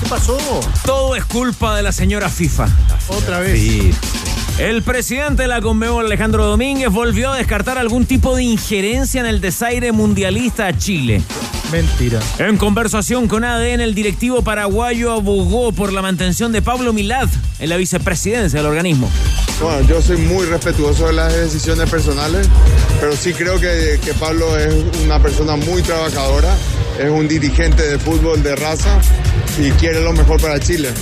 ¿Qué pasó? Todo es culpa de la señora FIFA. Otra vez. El presidente de la Conmebol, Alejandro Domínguez, volvió a descartar algún tipo de injerencia en el desaire mundialista a Chile. Mentira. En conversación con ADN, el directivo paraguayo abogó por la mantención de Pablo Milad en la vicepresidencia del organismo. Bueno, yo soy muy respetuoso de las decisiones personales, pero sí creo que, que Pablo es una persona muy trabajadora, es un dirigente de fútbol de raza y quiere lo mejor para Chile.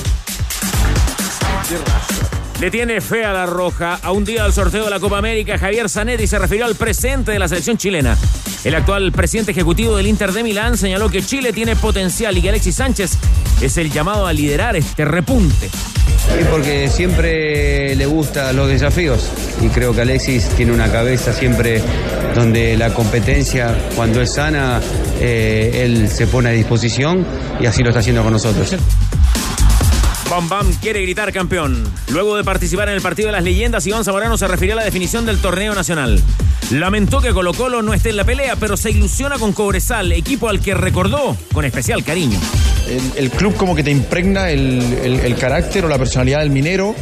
Le tiene fe a la roja. A un día del sorteo de la Copa América, Javier Zanetti se refirió al presente de la selección chilena. El actual presidente ejecutivo del Inter de Milán señaló que Chile tiene potencial y que Alexis Sánchez es el llamado a liderar este repunte. Y porque siempre le gustan los desafíos. Y creo que Alexis tiene una cabeza siempre donde la competencia, cuando es sana, eh, él se pone a disposición y así lo está haciendo con nosotros. Bam Bam quiere gritar campeón. Luego de participar en el partido de las leyendas, Iván Zamorano se refirió a la definición del torneo nacional. Lamentó que Colo Colo no esté en la pelea, pero se ilusiona con Cobresal, equipo al que recordó con especial cariño. El, el club como que te impregna el, el- el carácter o la personalidad del minero.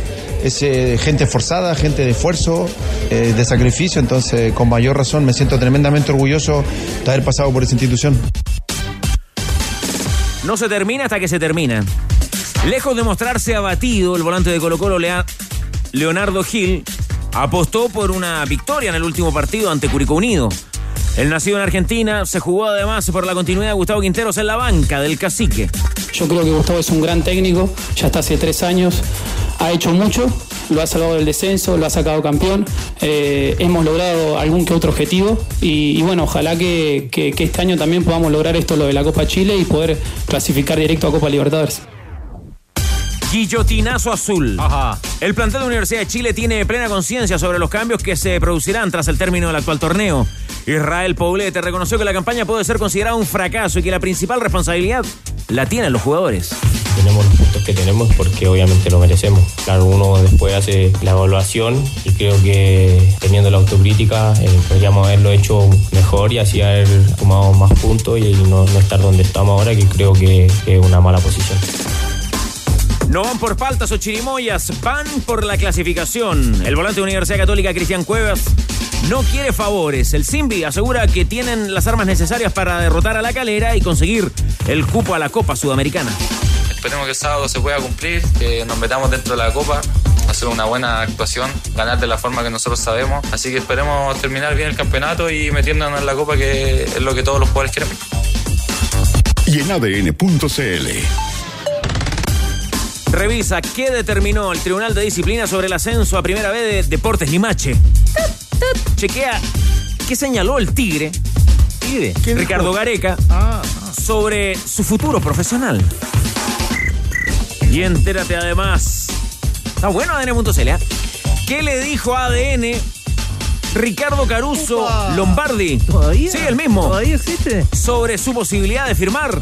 Es eh, gente esforzada, gente de esfuerzo, eh, de sacrificio. Entonces, con mayor razón, me siento tremendamente orgulloso de haber pasado por esa institución. No se termina hasta que se termina. Lejos de mostrarse abatido, el volante de Colo Colo, Leonardo Gil, apostó por una victoria en el último partido ante Curicó Unido. El nacido en Argentina se jugó además por la continuidad de Gustavo Quinteros en la banca del cacique. Yo creo que Gustavo es un gran técnico, ya está hace tres años, ha hecho mucho, lo ha salvado del descenso, lo ha sacado campeón, eh, hemos logrado algún que otro objetivo y, bueno, ojalá que- que este año también podamos lograr esto, lo de la Copa Chile y poder clasificar directo a Copa Libertadores. Guillotinazo azul. El plantel de Universidad de Chile tiene plena conciencia sobre los cambios que se producirán tras el término del actual torneo. Israel Poblete reconoció que la campaña puede ser considerada un fracaso y que la principal responsabilidad la tienen los jugadores. tenemos los puntos que tenemos porque obviamente lo merecemos. Claro, uno después hace la evaluación y creo que teniendo la autocrítica eh, podríamos haberlo hecho mejor y así haber sumado más puntos y no, no estar donde estamos ahora, que creo que que es una mala posición. No van por faltas o chirimoyas, van por la clasificación. El volante de Universidad Católica, Cristian Cuevas, no quiere favores. El Simbi asegura que tienen las armas necesarias para derrotar a la calera y conseguir el cupo a la Copa Sudamericana. Esperemos que el sábado se pueda cumplir, que nos metamos dentro de la copa, hacer una buena actuación, ganar de la forma que nosotros sabemos. Así que esperemos terminar bien el campeonato y metiéndonos en la copa, que es lo que todos los jugadores queremos. Y en ADN.cl. Revisa qué determinó el Tribunal de Disciplina sobre el ascenso a Primera B de Deportes Limache. Chequea qué señaló el Tigre, Tigre, ¿Qué Ricardo dijo? Gareca, Ah, sobre su futuro profesional. Y entérate además. Está bueno ADN.cl. ¿eh? ¿Qué le dijo a ADN Ricardo Caruso Upa. Lombardi? ¿Todavía? Sí, el mismo. ¿Todavía existe? Sobre su posibilidad de firmar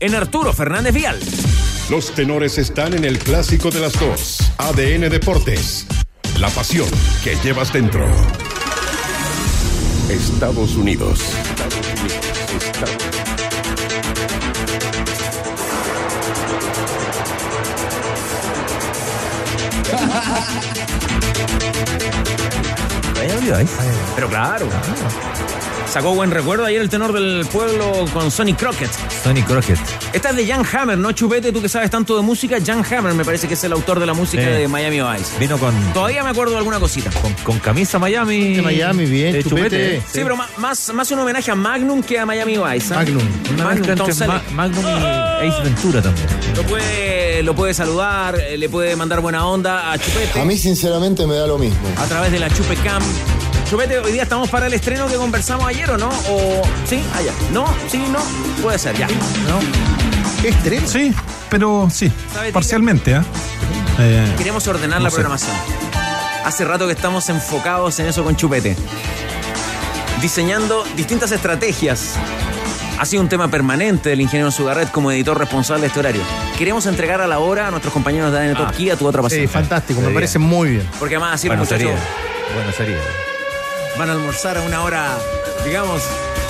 en Arturo Fernández Vial. Los tenores están en el clásico de las dos. ADN Deportes. La pasión que llevas dentro. Estados Unidos. ¿Hay audio ahí? Pero claro. Sacó buen recuerdo ayer el tenor del pueblo con Sonny Crockett. Sonny Crockett. Esta es de Jan Hammer, ¿no, Chupete? Tú que sabes tanto de música. Jan Hammer me parece que es el autor de la música Sí. de Miami Vice. Vino con, Todavía me acuerdo de alguna cosita. con, con camisa Miami. De Miami, bien, de chupete. chupete. Sí, pero más, más un homenaje a Magnum que a Miami Vice. ¿ah? Magnum. Una Magnum, entre Ma-. Magnum y Ace Ventura también. Lo puede, lo puede saludar, eh, le puede mandar buena onda a Chupete A mí sinceramente me da lo mismo. a través de la Chupe Cam. Chupete, hoy día estamos para el estreno que conversamos ayer, ¿o no? ¿O sí? Allá. ¿No? ¿Sí? ¿No? Puede ser, ya. ¿No? Este, Sí, pero sí, parcialmente. ¿eh? Eh, Queremos ordenar no la sé. programación. Hace rato que estamos enfocados en eso con Chupete. Diseñando distintas estrategias. Ha sido un tema permanente del ingeniero Sugarret como editor responsable de este horario. Queremos entregar a la hora a nuestros compañeros de ADN Top Key a tu otra pasión. sí, fantástico, me parece muy bien. Porque además así Bueno, los muchachos sería. Bueno, sería. Van a almorzar a una hora, digamos,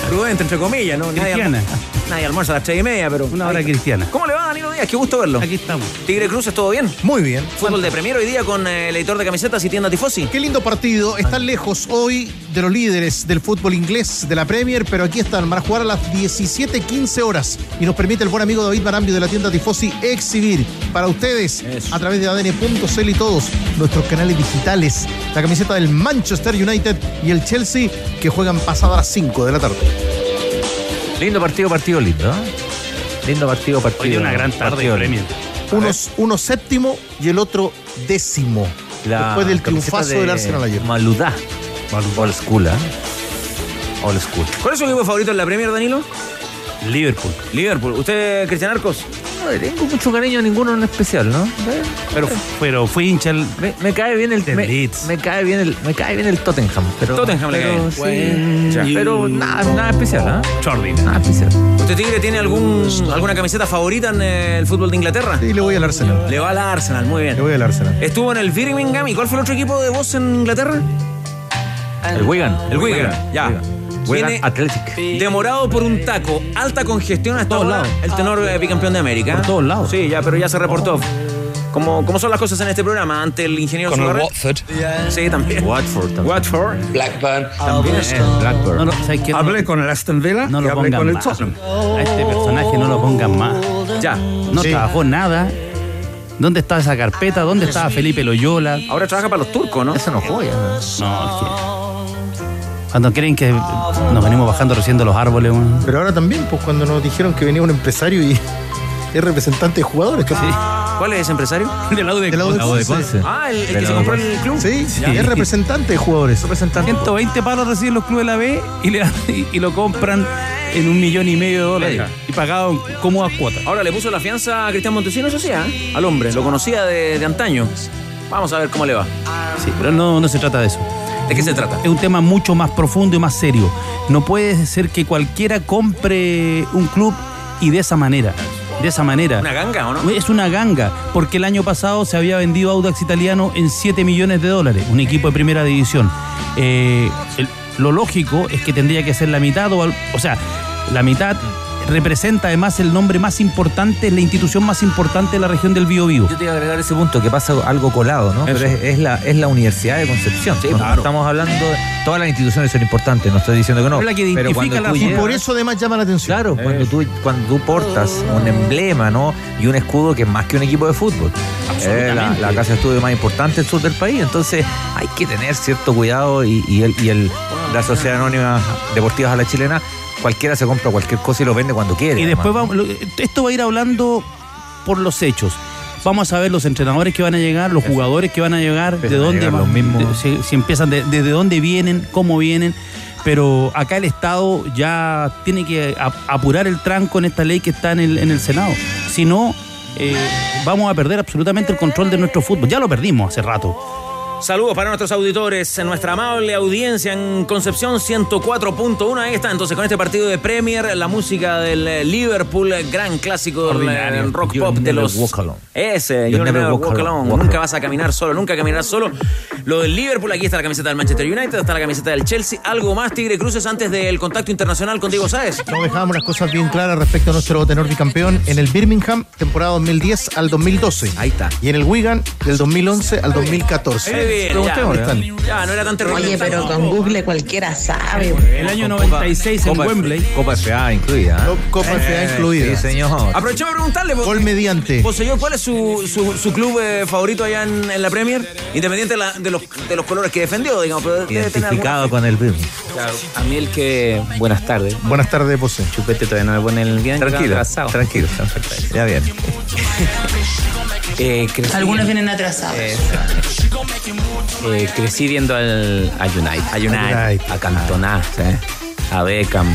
prudente, entre comillas, ¿no? Nadie, Cristiana. alm- nadie almuerza a las tres y media, pero... Una hora cristiana. ¿Cómo le va, Danilo Díaz? Qué gusto verlo. Aquí estamos. Tigre Cruces, ¿todo bien? Muy bien. Fútbol de Premier hoy día con eh, el editor de camisetas y tienda Tifosi. Qué lindo partido. Están lejos hoy de los líderes del fútbol inglés de la Premier, pero aquí están. Van a jugar a las 17.15 horas. Y nos permite el buen amigo David Marambio de la tienda Tifosi exhibir para ustedes Eso. a través de ADN.cl y todos nuestros canales digitales la camiseta del Manchester United y el Chelsea que juegan pasadas las 5 de la tarde. Lindo partido, partido lindo. ¿eh? Lindo partido, partido. Hoy una gran tarde partido de Premier. Uno, uno séptimo y el otro décimo. La después del triunfazo de del Arsenal ayer. Maludá. Old school, ¿eh? Old school. ¿Cuál es su equipo favorito en la Premier, Danilo? Liverpool. Liverpool. ¿Usted, Cristian Arcos? No le tengo mucho cariño a ninguno en especial, ¿no? Pero, pero fui hincha el- Me, me cae bien el me, Leeds. me cae bien el me cae bien el Tottenham, pero Tottenham le pero, cae. sí, pero nada, nada especial, ¿ah? Jordi. Nada especial. ¿Usted, Tigre, tiene algún, alguna camiseta favorita en eh, el fútbol de Inglaterra? Sí, le voy al Arsenal. Le va al Arsenal, muy Le bien. voy al Arsenal. Estuvo en el Birmingham. ¿Y cuál fue el otro equipo de voz en Inglaterra? El Wigan. El Wigan, ya. Wigan Viene Athletic. demorado por un taco, alta congestión hasta Todos lados. el tenor eh, bicampeón de América. Por todos lados. Sí, ya, pero ya se reportó. Como, como son las cosas en este programa, ante el ingeniero Con el. Watford. Sí, también. Watford también. Watford. Blackburn. También eh, Blackburn. No, lo- Hablé con el Aston Villa no y lo hablé pongan con el más. Tottenham. A este personaje no lo pongan más. Ya. No Sí. trabajó nada. ¿Dónde está esa carpeta? ¿Dónde estaba Felipe Loyola? Ahora trabaja para los turcos, ¿no? Eso no joya. ¿no? No, es que. Cuando creen que nos venimos bajando recién de los árboles, weón. Pero ahora también, pues cuando nos dijeron que venía un empresario y es representante de jugadores. ¿Cuál es ese empresario? Del lado de Conce. Ah, el, que la se compró Conce. el club. Sí, Sí. es representante de jugadores. 120 palos reciben los clubes de la B y, le, y, y lo compran en un millón y medio de dólares. Y pagado en cómodas cuotas. Ahora le puso la fianza a Cristian Montesino, eso sí, ¿eh? al hombre. Lo conocía de, de antaño. Vamos a ver cómo le va. Sí, pero no, no se trata de eso. ¿De qué se trata? Es un tema mucho más profundo y más serio. No puede ser que cualquiera compre un club y de esa manera. De esa manera. ¿Una ganga o no? Es una ganga, porque el año pasado se había vendido Audax Italiano en 7 millones de dólares, un equipo de primera división. Eh, el- lo lógico es que tendría que ser la mitad, o, o sea, la mitad representa además el nombre más importante, la institución más importante de la región del Bío Bío. Yo te iba a agregar ese punto, que pasa algo colado, ¿no? Pero es, es la, es la Universidad de Concepción. Sí, claro. Estamos hablando, de, todas las instituciones son importantes, no estoy diciendo que no. Es la que identifica la Y por eso además llama la atención. Claro, cuando tú, cuando tú portas un emblema, ¿no? Y un escudo que es más que un equipo de fútbol. Es la, Absolutamente. la casa de estudio más importante del sur del país. Entonces hay que tener cierto cuidado y, y el, y el- la Sociedad Anónima Deportivas a la Chilena, cualquiera se compra cualquier cosa y lo vende cuando quiere. Y después vamos, esto va a ir hablando por los hechos. Vamos a ver los entrenadores que van a llegar, los jugadores que van a llegar, Empiezan de dónde llegar van- los mismos. de- si, si empiezan, de- desde dónde vienen, cómo vienen. Pero acá el Estado ya tiene que ap- apurar el tranco en esta ley que está en el, en el Senado. Si no, eh, vamos a perder absolutamente el control de nuestro fútbol. Ya lo perdimos hace rato. Saludos para nuestros auditores, en nuestra amable audiencia en Concepción 104.1. Ahí está, entonces con este partido de Premier, la música del eh, Liverpool, eh, gran clásico del eh, rock You'll pop de los. walk alone. Ese, You'll never never walk walk alone. alone. Walk Nunca vas a caminar solo, nunca caminarás solo. Lo del Liverpool, aquí está la camiseta del Manchester United, está la camiseta del Chelsea. Algo más, Tigre Cruces, antes del contacto internacional con Diego Sáez. No dejábamos las cosas bien claras respecto a nuestro tenor bicampeón en el Birmingham, temporada 2010 al 2012. Ahí está. Y en el Wigan, del 2011 al 201014. Bien, ya, no era tan terrible. Oye, pero con Google cualquiera sabe. El año 96 en Wembley. Copa FA incluida. ¿eh? Copa FA incluida. Sí, señor. Aprovechemos de preguntarle, Gol mediante. vos, señor, ¿cuál es su, su, su club eh, favorito allá en, en la Premier? Independiente de, la- de los, de los colores que defendió, digamos. Pero Identificado con el Birmingham. Claro, a mí el que. Buenas tardes. Buenas tardes, José. Chupete todavía no me pone el bien. Tranquilo, atrasado. tranquilo. Ya bien. Eh, Algunos vienen atrasados. eh, eh, crecí viendo al, a United. A United. A Cantona. ¿sí? A Beckham.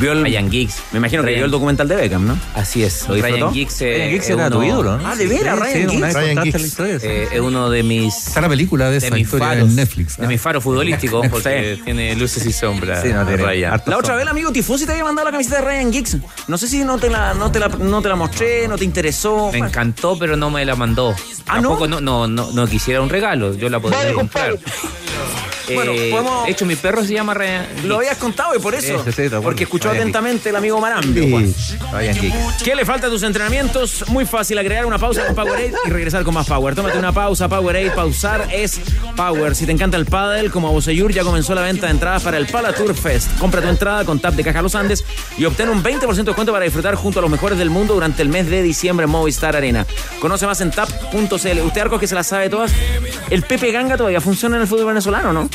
Vio el, Ryan Giggs. me imagino que Ryan- vio el documental de Beckham, ¿no? Así es. ¿Lo disfrutó? Ryan Giggs, eh, Ryan Giggs es era uno- tu ídolo, ¿no? Ah, de veras, Ryan sí, Giggs. Ryan Giggs. la historia. sí. eh, es uno de mis Está la película de de esa historia faros en Netflix. de mis faros futbolísticos porque tiene luces y sombras. Sí, no tiene Ryan. La otra vez el amigo Tifosi te había mandado la camiseta de Ryan Giggs. No sé si no te la, no te la, no te la mostré, no te interesó. Me encantó, pero no me la mandó. ¿Ah, no? Tampoco no, no, no, no quisiera un regalo. Yo la podría comprar. Bueno, Eh, podemos- De hecho, mi perro se llama Ryan. Lo habías contado y por eso. Porque escuchó Ryan atentamente el amigo Marambio. Sí. Giggs. ¿Qué le falta a tus entrenamientos? Muy fácil, agregar una pausa con Powerade y regresar con más Power. Tómate una pausa, Powerade. Pausar es Power. Si te encanta el pádel, como a Boseyur, ya comenzó la venta de entradas para el Pala Tour Fest. Compra tu entrada con Tap de Caja Los Andes y obtén un 20% de descuento para disfrutar junto a los mejores del mundo durante el mes de diciembre en Movistar Arena. Conoce más en tap.cl. Usted, Arcos, que se la sabe todas. ¿El Pepe Ganga todavía funciona en el fútbol venezolano, no?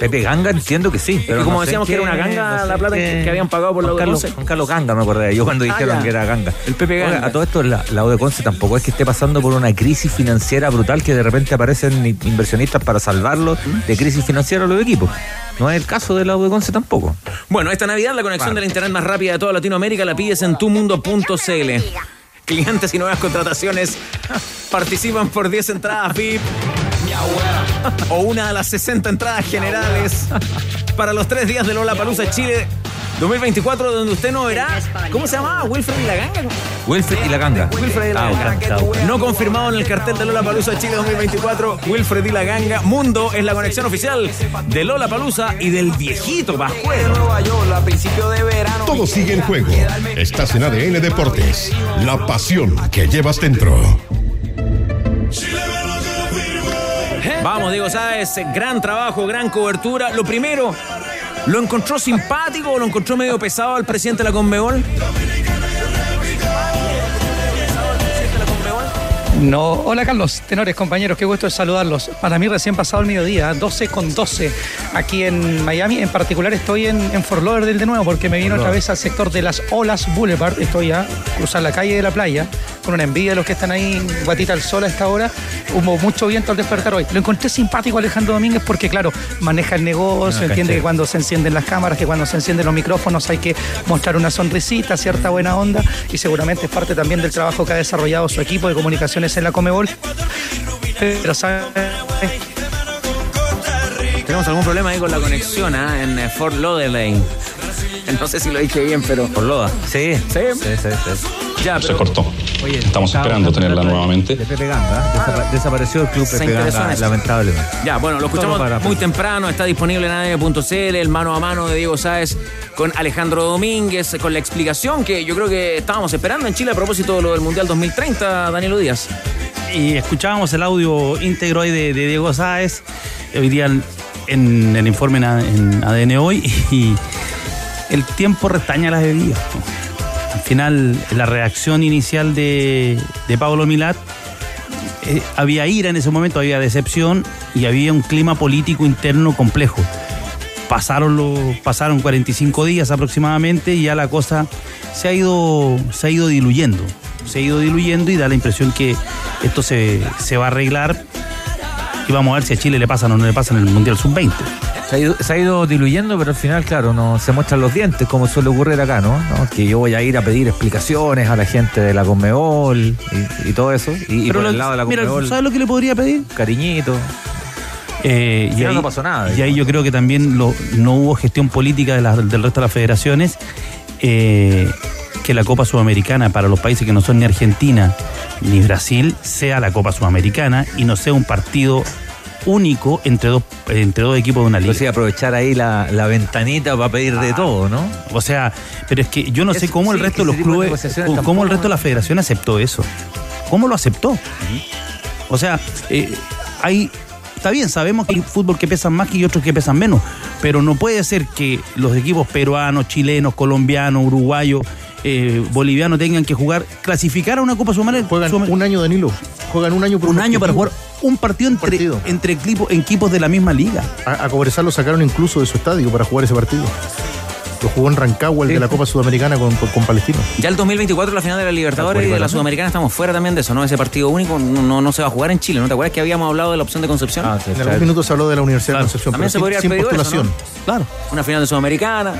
Pepe Ganga entiendo que sí. Pero como no sé decíamos que era una ganga no sé la plata qué- que habían pagado por la de Carlos, Conce. Juan Carlos Ganga me acordé yo cuando Ah, dijeron ya. que era Ganga. El Pepe Oiga, Ganga. a todo esto la, la U de Conce tampoco es que esté pasando por una crisis financiera brutal que de repente aparecen inversionistas para salvarlo de crisis financiera a los equipos. No es el caso de la U de Conce tampoco. Bueno, esta Navidad la conexión de la internet más rápida de toda Latinoamérica la pides en tumundo.cl. Clientes y nuevas contrataciones participan por 10 entradas VIP o una de las 60 entradas generales para los tres días de Lola Palusa Chile 2024, donde usted no verá. ¿Cómo se llamaba? Wilfred y la Ganga. Wilfred y la Ganga. Wilfred y la Ah, Ganga. No confirmado en el cartel de Lola Palusa Chile 2024. Wilfred y la Ganga. Mundo es la conexión oficial de Lola Palusa y del viejito Pascuero. Todo sigue en juego. Estás en ADN Deportes. La pasión que llevas dentro. Vamos, Diego Sáez, gran trabajo, gran cobertura. Lo primero, ¿lo encontró simpático o lo encontró medio pesado al presidente de la Conmebol? No, hola Carlos, tenores, compañeros, qué gusto de saludarlos. Para mí recién pasado el mediodía, 12 con 12, aquí en Miami. En particular estoy en, en Fort Lauderdale de nuevo porque me vino otra vez al sector de las Olas Boulevard. Estoy a cruzar la calle de la playa con una envidia de los que están ahí guatita al sol a esta hora. Hubo mucho viento al despertar hoy. Lo encontré simpático a Alejandro Domínguez porque, claro, maneja el negocio, Ah, entiende que cuando se encienden las cámaras, que cuando se encienden los micrófonos hay que mostrar una sonrisita, cierta buena onda y seguramente es parte también del trabajo que ha desarrollado su equipo de comunicaciones en la Comebol. Pero sabe, Tenemos algún problema ahí con la conexión ¿ah? en eh, Fort Lauderdale. No sé si lo dije bien, pero. Por Loda. Sí. ¿Sí? Sí, sí, sí. Ya, Se cortó. Oye, Estamos esperando tenerla de- nuevamente. De Pepe Ganga. ¿eh? Desapa- desapareció el club Se Pepe lamentablemente. Ya, bueno, lo escuchamos para- muy temprano, está disponible en ADN.cl, el mano a mano de Diego Sáez con Alejandro Domínguez, con la explicación que yo creo que estábamos esperando en Chile a propósito de lo del Mundial 2030, Danilo Díaz. Y escuchábamos el audio íntegro ahí de, de Diego Sáez, hoy día en, en el informe en ADN hoy, y el tiempo restaña las bebidas. Al final, la reacción inicial de, de Pablo Milat, eh, había ira en ese momento, había decepción y había un clima político interno complejo. Pasaron, los, pasaron 45 días aproximadamente y ya la cosa se ha ido, se ha ido diluyendo. Se ha ido diluyendo y da la impresión que esto se, se va a arreglar y vamos a ver si a Chile le pasan o no le pasan en el Mundial Sub-20. Se ha, ido, se ha ido diluyendo, pero al final, claro, no se muestran los dientes, como suele ocurrir acá, ¿no? ¿No? Que yo voy a ir a pedir explicaciones a la gente de la Conmebol y, y todo eso. Y, y por lo- el lado de la mira, Conmebol, ¿sabes lo que le podría pedir? cariñito. Eh, Al final no pasó nada, Y ahí yo creo que también lo- no hubo gestión política de la- del resto de las federaciones. eh, que la Copa Sudamericana para los países que no son ni Argentina ni Brasil sea la Copa Sudamericana y no sea un partido único entre dos, entre dos equipos de una liga. Entonces aprovechar ahí la, la ventanita para pedir de todo, ¿no? O sea, pero es que yo no sé cómo el sí, resto de los de clubes, o cómo el resto de la federación aceptó eso. ¿Cómo lo aceptó? O sea, eh, hay, está bien, sabemos que hay fútbol que pesan más y otros que pesan menos, pero no puede ser que los equipos peruanos, chilenos, colombianos, uruguayos, eh, bolivianos tengan que jugar, clasificar a una Copa Sudamericana. Juegan un año, Danilo. Juegan un año por un año para jugar un partido entre, partido. entre equipos, equipos de la misma liga. A, a Cobresal lo sacaron incluso de su estadio para jugar ese partido. Lo jugó en Rancagua, el de la Copa Sudamericana con, con Palestino. Ya el 2024, la final de la Libertadores y de la Sudamericana, estamos fuera también de eso, ¿no? Ese partido único no, no, se va a jugar en Chile, ¿no te acuerdas que habíamos hablado de la opción de Concepción? Ah, sí, En claro. algún minuto se habló de la Universidad de Concepción, También pero se sin, podría sin haber pedido eso, postulación. ¿no? Claro. Una final de Sudamericana.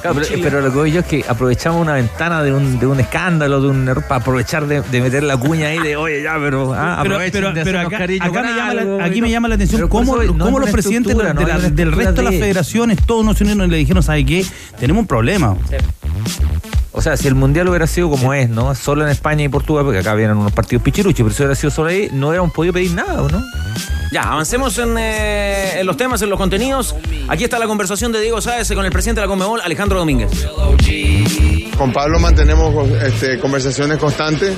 Claro, pero, lo que voy yo es que aprovechamos una ventana de un, de un escándalo, de un error, para aprovechar de, de meter la cuña ahí de, oye, ya, pero, ah, Pero, aprovechen pero- de pero hacernos acá, cariño acá con me llama la, algo, aquí me llama la atención cómo, eso cómo los presidentes de la- no del resto de las federaciones, todos nos unieron y le dijeron, ¿sabe qué? Tenemos un problema. O sea, si el mundial hubiera sido como es, ¿no? Solo en España y Portugal, porque acá vienen unos partidos pichiruchos, pero si hubiera sido solo ahí, no hubiéramos podido pedir nada, ¿o no? Ya, avancemos en, eh, en los temas, en los contenidos. Aquí está la conversación de Diego Sáez con el presidente de la Conmebol, Alejandro Domínguez. Con Pablo mantenemos este, conversaciones constantes,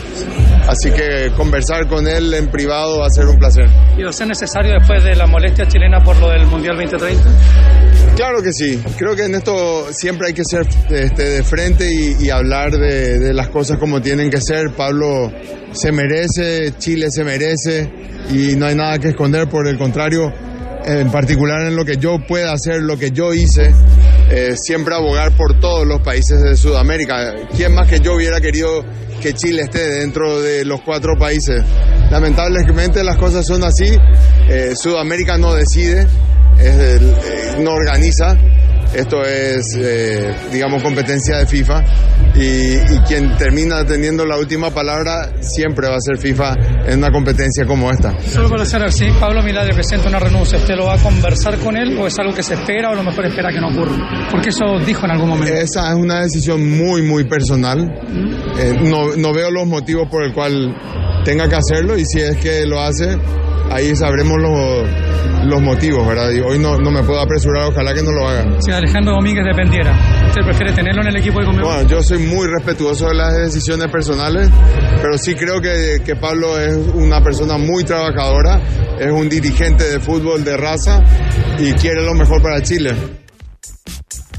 así que conversar con él en privado va a ser un placer. ¿Y va a ser necesario después de la molestia chilena por lo del Mundial 2030? Claro que sí, creo que en esto siempre hay que ser este, de frente y, y hablar de, de las cosas como tienen que ser. Pablo se merece, Chile se merece y no hay nada que esconder, por el contrario, en particular en lo que yo pueda hacer, lo que yo hice, eh, siempre abogar por todos los países de Sudamérica. ¿Quién más que yo hubiera querido que Chile esté dentro de los cuatro países? Lamentablemente las cosas son así, eh, Sudamérica no decide, es del- eh, no organiza, esto es, eh, digamos, competencia de FIFA y, y quien termina teniendo la última palabra siempre va a ser FIFA en una competencia como esta. Solo para cerrar, si Pablo Milad le presenta una renuncia, ¿usted lo va a conversar con él o es algo que se espera o a lo mejor espera que no ocurra? Porque eso dijo en algún momento. Esa es una decisión muy, muy personal. Eh, no, no veo los motivos por el cual tenga que hacerlo y si es que lo hace, ahí sabremos los, los motivos, ¿verdad? Y hoy no, no me puedo apresurar, ojalá que no lo haga. Si Alejandro Domínguez dependiera, ¿usted prefiere tenerlo en el equipo de Conmebol? Bueno, yo soy muy respetuoso de las decisiones personales, pero sí creo que, que Pablo es una persona muy trabajadora, es un dirigente de fútbol de raza y quiere lo mejor para Chile.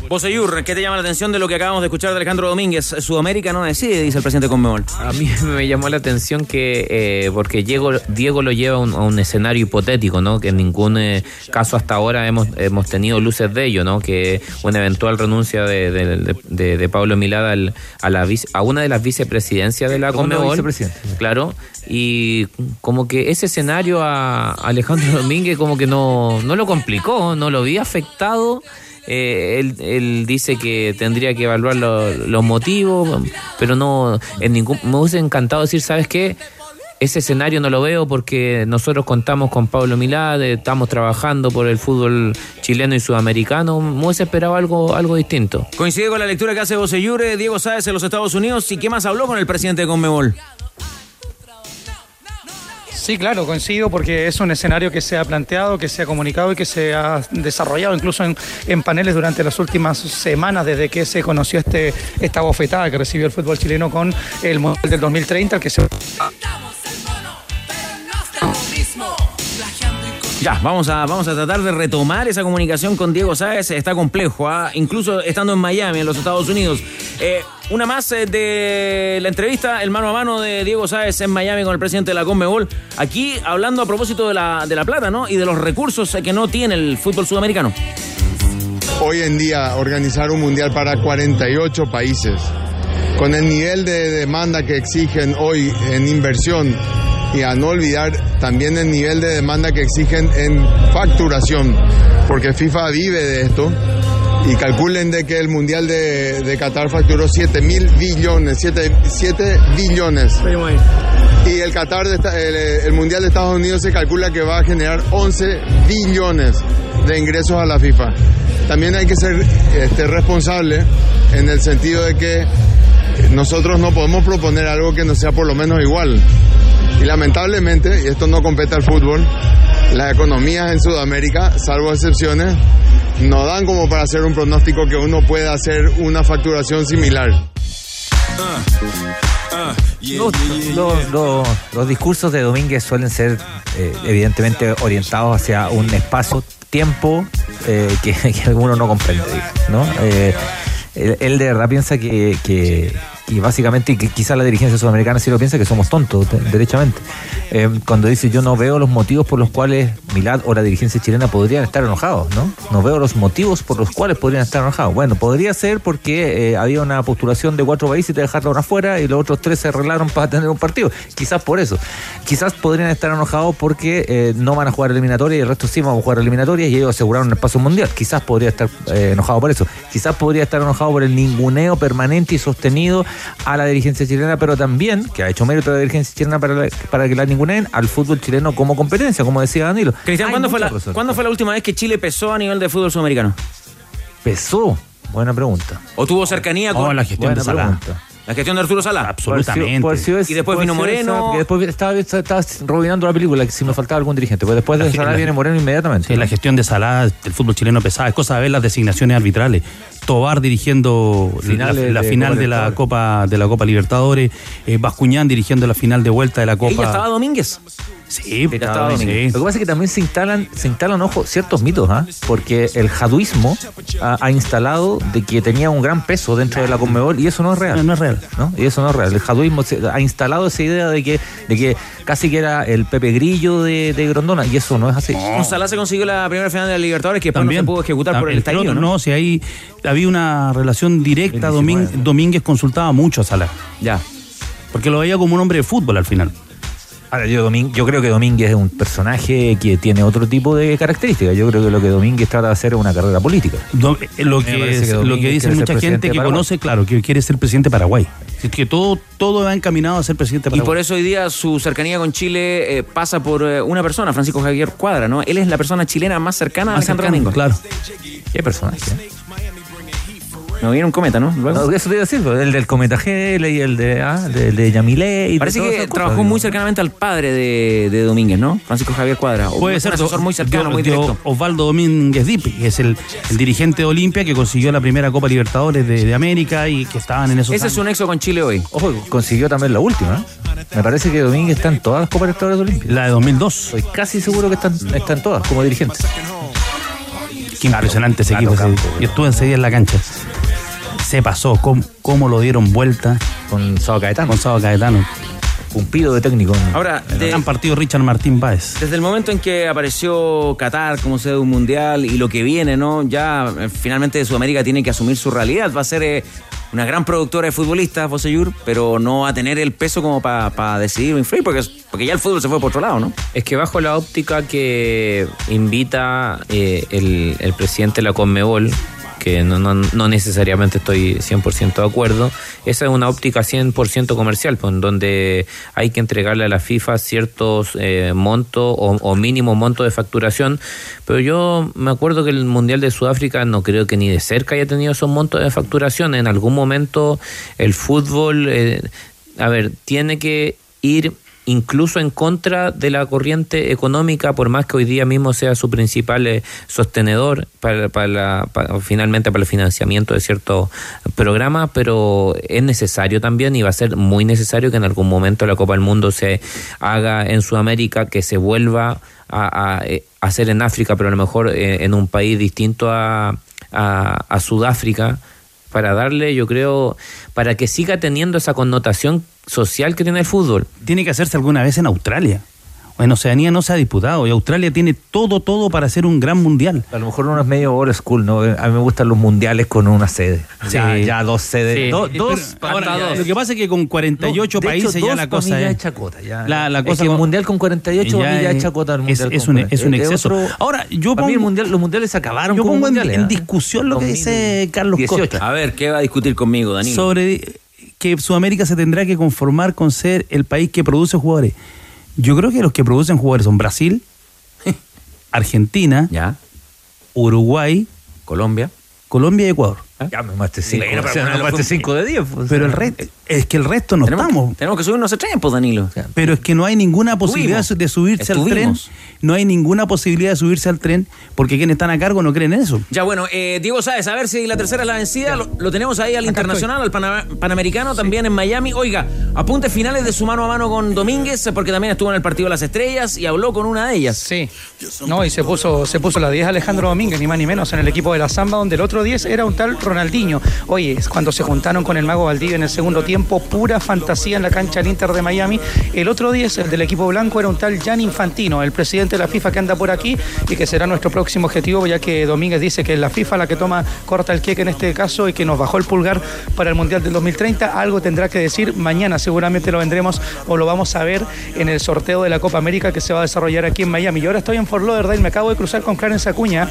Boseyur, ¿qué te llama la atención de lo que acabamos de escuchar de Alejandro Domínguez? Sudamérica no decide, dice el presidente Conmebol. A mí me llamó la atención que, eh, porque Diego, Diego lo lleva a un, a un escenario hipotético, ¿no? Que en ningún eh, caso hasta ahora hemos, hemos tenido luces de ello, ¿no? Que una eventual renuncia de, de, de- de- de Pablo Milada al- a, la vice- a una de las vicepresidencias de la Conmebol. Claro. Y como que ese escenario a Alejandro Domínguez como que no, no lo complicó, no lo vi afectado. Eh, él, él dice que tendría que evaluar lo- los motivos, pero no, en ningún, me hubiese encantado decir, ¿sabes qué? Ese escenario no lo veo porque nosotros contamos con Pablo Milad, eh, estamos trabajando por el fútbol chileno y sudamericano. Me hubiese esperado algo, algo distinto. Coincide con la lectura que hace Boseyur, eh, Diego Sáez en los Estados Unidos. ¿Y qué más habló con el presidente de Conmebol? Sí, claro, coincido porque es un escenario que se ha planteado, que se ha comunicado y que se ha desarrollado incluso en, en paneles durante las últimas semanas desde que se conoció este, esta bofetada que recibió el fútbol chileno con el Mundial del 2030, el que se... Ya, vamos a, vamos a tratar de retomar esa comunicación con Diego Sáez. Está complejo, ¿ah? incluso estando en Miami, en los Estados Unidos. Eh, una más eh, de la entrevista, el mano a mano de Diego Sáez en Miami con el presidente de la Conmebol. Aquí hablando a propósito de la, de la plata, ¿no? Y de los recursos eh, que no tiene el fútbol sudamericano. Hoy en día organizar un mundial para 48 países, con el nivel de demanda que exigen hoy en inversión y a no olvidar también el nivel de demanda que exigen en facturación, porque FIFA vive de esto. Y calculen de que el Mundial de, de Qatar facturó 7 mil billones, 7, 7 billones. Y el Qatar, de el Mundial de Estados Unidos se calcula que va a generar 11 billones de ingresos a la FIFA. También hay que ser este, responsable en el sentido de que nosotros no podemos proponer algo que no sea por lo menos igual. Y lamentablemente, y esto no compete al fútbol, las economías en Sudamérica, salvo excepciones, no dan como para hacer un pronóstico que uno pueda hacer una facturación similar. Los, discursos de Domínguez suelen ser eh, evidentemente orientados hacia un espacio, tiempo eh, que, que alguno no comprende. Eh, él, de verdad piensa que, que- y básicamente que quizá la dirigencia sudamericana sí lo piensa que somos tontos, de- derechamente. Eh, cuando dice yo no veo los motivos por los cuales Milad o la dirigencia chilena podrían estar enojados, ¿no? No veo los motivos por los cuales podrían estar enojados. Bueno, podría ser porque eh, había una postulación de cuatro países y te dejaron afuera y los otros tres se arreglaron para tener un partido. Quizás por eso. Quizás podrían estar enojados porque eh, no van a jugar eliminatoria y el resto sí van a jugar eliminatoria y ellos aseguraron un espacio mundial. Quizás podría estar enojado por eso. Quizás podría estar enojado enojado por el ninguneo permanente y sostenido a la dirigencia chilena, pero también, que ha hecho mérito la dirigencia chilena para, la- para que la ninguneen, al fútbol chileno como competencia, como decía Danilo. Cristian, ¿cuándo fue, la, muchas razones. ¿cuándo fue la última vez que Chile pesó a nivel de fútbol sudamericano? Pesó. Buena pregunta. ¿O tuvo cercanía con Oh, la gestión Buena de Salah. pregunta. la gestión de Arturo Sala? Absolutamente. Por si- por si es- Y después vino Moreno. que después estaba, estaba robinando la película, que si me faltaba algún dirigente. Pues después de la- viene Moreno inmediatamente. Sí, la gestión de Salah, el fútbol chileno pesada, es cosa de ver las designaciones arbitrales. Tobar dirigiendo la- Finales la, de final Copa de la. Copa de la Copa Libertadores, eh, Bascuñán dirigiendo la final de vuelta de la ¿Y ya estaba Copa. Domínguez? Sí, sí. Domínguez. Lo que pasa es que también se instalan, se instalan, ojo, ciertos mitos, ¿ah? porque el jaduismo ha, ha instalado de que tenía un gran peso dentro de la Conmebol y eso no es real. No, no es real. ¿no? Y eso no es real. El jaduismo se- ha instalado esa idea de que, de que casi que era el Pepe Grillo de, de Grondona y eso no es así. Con Salah se consiguió la primera final de la Libertadores que no se pudo ejecutar por el estallido, ¿no? no, si ahí había una relación directa, 19. Domín- Domínguez consultaba mucho a Salah. Ya. Porque lo veía como un hombre de fútbol al final. Ahora, yo, Domín- yo creo que Domínguez es un personaje que tiene otro tipo de características. Yo creo que lo que Domínguez trata de hacer es una carrera política. Do- eh, lo, que, parece es- que lo Domínguez que dice mucha gente que Paraguay. conoce, claro, que quiere ser presidente de Paraguay. Es que todo, todo va encaminado a ser presidente de Y Paraguay. por eso hoy día su cercanía con Chile eh, pasa por eh, una persona, Francisco Javier Cuadra, ¿no? Él es la persona chilena más cercana a Alejandro cercano, Domingo. Claro. ¿Qué personaje? Me viene un cometa, ¿no? Luego. No, eso te iba a decir, pues, el del Cometa Gel y el de, ah, de, de Yamilé. y Parece que cosas, trabajó muy cercanamente al padre de, de Domínguez, ¿no? Francisco Javier Cuadra. Puede un ser asesor muy cercano, muy directo. Osvaldo Domínguez Dipi, que es el, el dirigente de Olimpia que consiguió la primera Copa Libertadores de, de América y que estaban en esos Ese es su nexo con Chile hoy. Ojo, consiguió también la última. ¿eh? Me parece que Domínguez está en todas las Copas Libertadores de Olimpia. La de 2002. Estoy casi seguro que están, están todas como dirigente. Qué impresionante ese equipo. Yo estuve enseguida en la cancha. Se pasó, cómo, cómo lo dieron vuelta Con Sao Caetano. con Sado Caetano. Cumplido de técnico. Ahora, de- Gran partido Richard Martín Báez. desde el momento en que apareció Qatar como sede de un mundial y lo que viene, ¿no? Ya eh, finalmente Sudamérica tiene que asumir su realidad. Va a ser eh, una gran productora de futbolistas, Foseyur, pero no va a tener el peso como para decidir o influir, porque, porque ya el fútbol se fue por otro lado, ¿no? Es que bajo la óptica que invita eh, el, el presidente de la Conmebol, que no, no, necesariamente estoy 100% de acuerdo, esa es una óptica 100% comercial, pues, en donde hay que entregarle a la FIFA ciertos eh, montos o, o mínimo monto de facturación, pero yo me acuerdo que el Mundial de Sudáfrica no creo que ni de cerca haya tenido esos montos de facturación, en algún momento el fútbol, eh, a ver, tiene que ir incluso en contra de la corriente económica, por más que hoy día mismo sea su principal eh, sostenedor para, para la- finalmente para el financiamiento de ciertos programas, pero es necesario también y va a ser muy necesario que en algún momento la Copa del Mundo se haga en Sudamérica, que se vuelva a, a, eh, hacer en África, pero a lo mejor eh, en un país distinto a Sudáfrica para darle, yo creo, para que siga teniendo esa connotación social que tiene el fútbol. Tiene que hacerse alguna vez en Australia. En Oceanía no se ha disputado y Australia tiene todo, todo para hacer un gran mundial. A lo mejor uno es medio old school, ¿no? A mí me gustan los mundiales con una sede. Ya, Sí. ya dos sedes. Sí. Do- Pero dos. ahora, dos. Lo que pasa es que con 48 No, países hecho, ya dos la mí cosa ya es... es chacota. Ya. La- la Es cosa que el con- mundial con 48 para mí ya es chacota. El es, mundial es con un, es un 40. exceso. otro- Ahora, yo para mí el pongo, mundial, los mundiales se acabaron yo pongo en, ¿eh? discusión lo que dice Carlos 18. Costa A ver, ¿qué va a discutir conmigo, Danilo? sobre que Sudamérica se tendrá que conformar con ser el país que produce jugadores. Yo creo que los que producen jugadores son Brasil, Argentina, Ya, Uruguay, Colombia. Colombia y Ecuador. Ya me muestre 5. Bueno, pero bueno, me muestre 5 de 10. pues, Pero o el sea. resto, es que el resto no Tenemos, estamos. tenemos que subirnos a tren, pues, Danilo. Pero es que no hay ninguna posibilidad Estuvimos. de subirse al tren. No hay ninguna posibilidad de subirse al tren porque quienes están a cargo no creen en eso. Ya, bueno, eh, Diego Sáez, a ver si la tercera es la vencida. Lo, lo tenemos ahí al internacional, al pana- panamericano, también en Miami. Oiga, apuntes finales de su mano a mano con Domínguez, porque también estuvo en el partido de las estrellas y habló con una de ellas. Sí. No, y se puso, se puso la 10 Alejandro Domínguez, ni más ni menos, en el equipo de la Zamba, donde el otro 10 era un tal Ronaldinho. Oye, cuando se juntaron con el Mago Valdivia en el segundo tiempo, tiempo pura fantasía en la cancha del Inter de Miami. El otro 10, el del equipo blanco, era un tal Jan Infantino, el presidente de la FIFA que anda por aquí y que será nuestro próximo objetivo, ya que Domínguez dice que es la FIFA la que toma, corta el queque en este caso y que nos bajó el pulgar para el Mundial del 2030. Algo tendrá que decir mañana, seguramente lo vendremos o lo vamos a ver en el sorteo de la Copa América que se va a desarrollar aquí en Miami. Yo ahora estoy en Fort Lauderdale, me acabo de cruzar con Clarence Acuña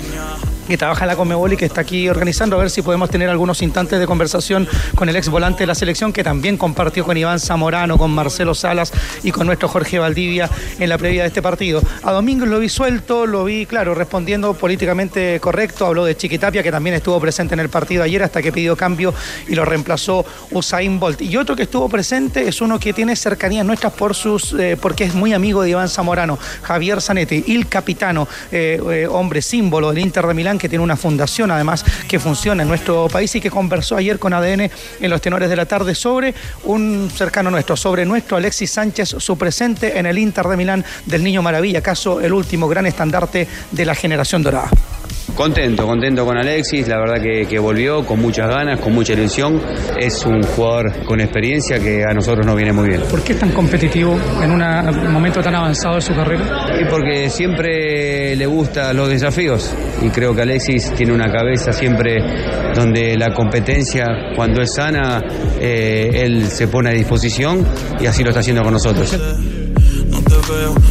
que trabaja en la Comebol y que está aquí organizando, a ver si podemos tener algunos instantes de conversación con el ex volante de la selección, que también compartió con Iván Zamorano, con Marcelo Salas y con nuestro Jorge Valdivia en la previa de este partido. A Domínguez lo vi suelto, lo vi, claro, respondiendo políticamente correcto, habló de Chiquitapia, que también estuvo presente en el partido ayer hasta que pidió cambio y lo reemplazó Usain Bolt. Y otro que estuvo presente es uno que tiene cercanías nuestras por sus, eh, porque es muy amigo de Iván Zamorano, Javier Zanetti, el capitano, eh, eh, hombre símbolo del Inter de Milán, que tiene una fundación además que funciona en nuestro país y que conversó ayer con ADN en los tenores de la tarde sobre un cercano nuestro, sobre nuestro Alexis Sánchez, su presente en el Inter de Milán del Niño Maravilla, acaso el último gran estandarte de la generación dorada. Contento, contento con Alexis, la verdad que, que, volvió con muchas ganas, con mucha ilusión. Es un jugador con experiencia que a nosotros nos viene muy bien. ¿Por qué es tan competitivo en una, un momento tan avanzado de su carrera? Y porque siempre le gustan los desafíos y creo que Alexis tiene una cabeza siempre donde la competencia, cuando es sana, eh, él se pone a disposición y así lo está haciendo con nosotros.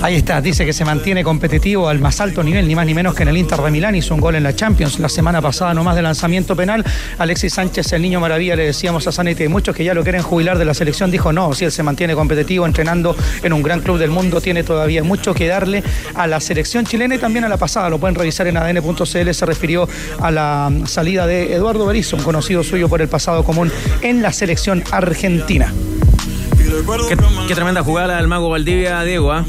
Ahí está, dice que se mantiene competitivo al más alto nivel, ni más ni menos que en el Inter de Milán, hizo un gol en la Champions la semana pasada, nomás de lanzamiento penal. Alexis Sánchez, el niño maravilla, le decíamos a Zanetti, muchos que ya lo quieren jubilar de la selección, dijo no, si él se mantiene competitivo, entrenando en un gran club del mundo, tiene todavía mucho que darle a la selección chilena y también a la pasada, lo pueden revisar en adn.cl, se refirió a la salida de Eduardo Berizzo, un conocido suyo por el pasado común en la selección argentina. Qué, qué, tremenda jugada del Mago Valdivia, Diego. ¿eh?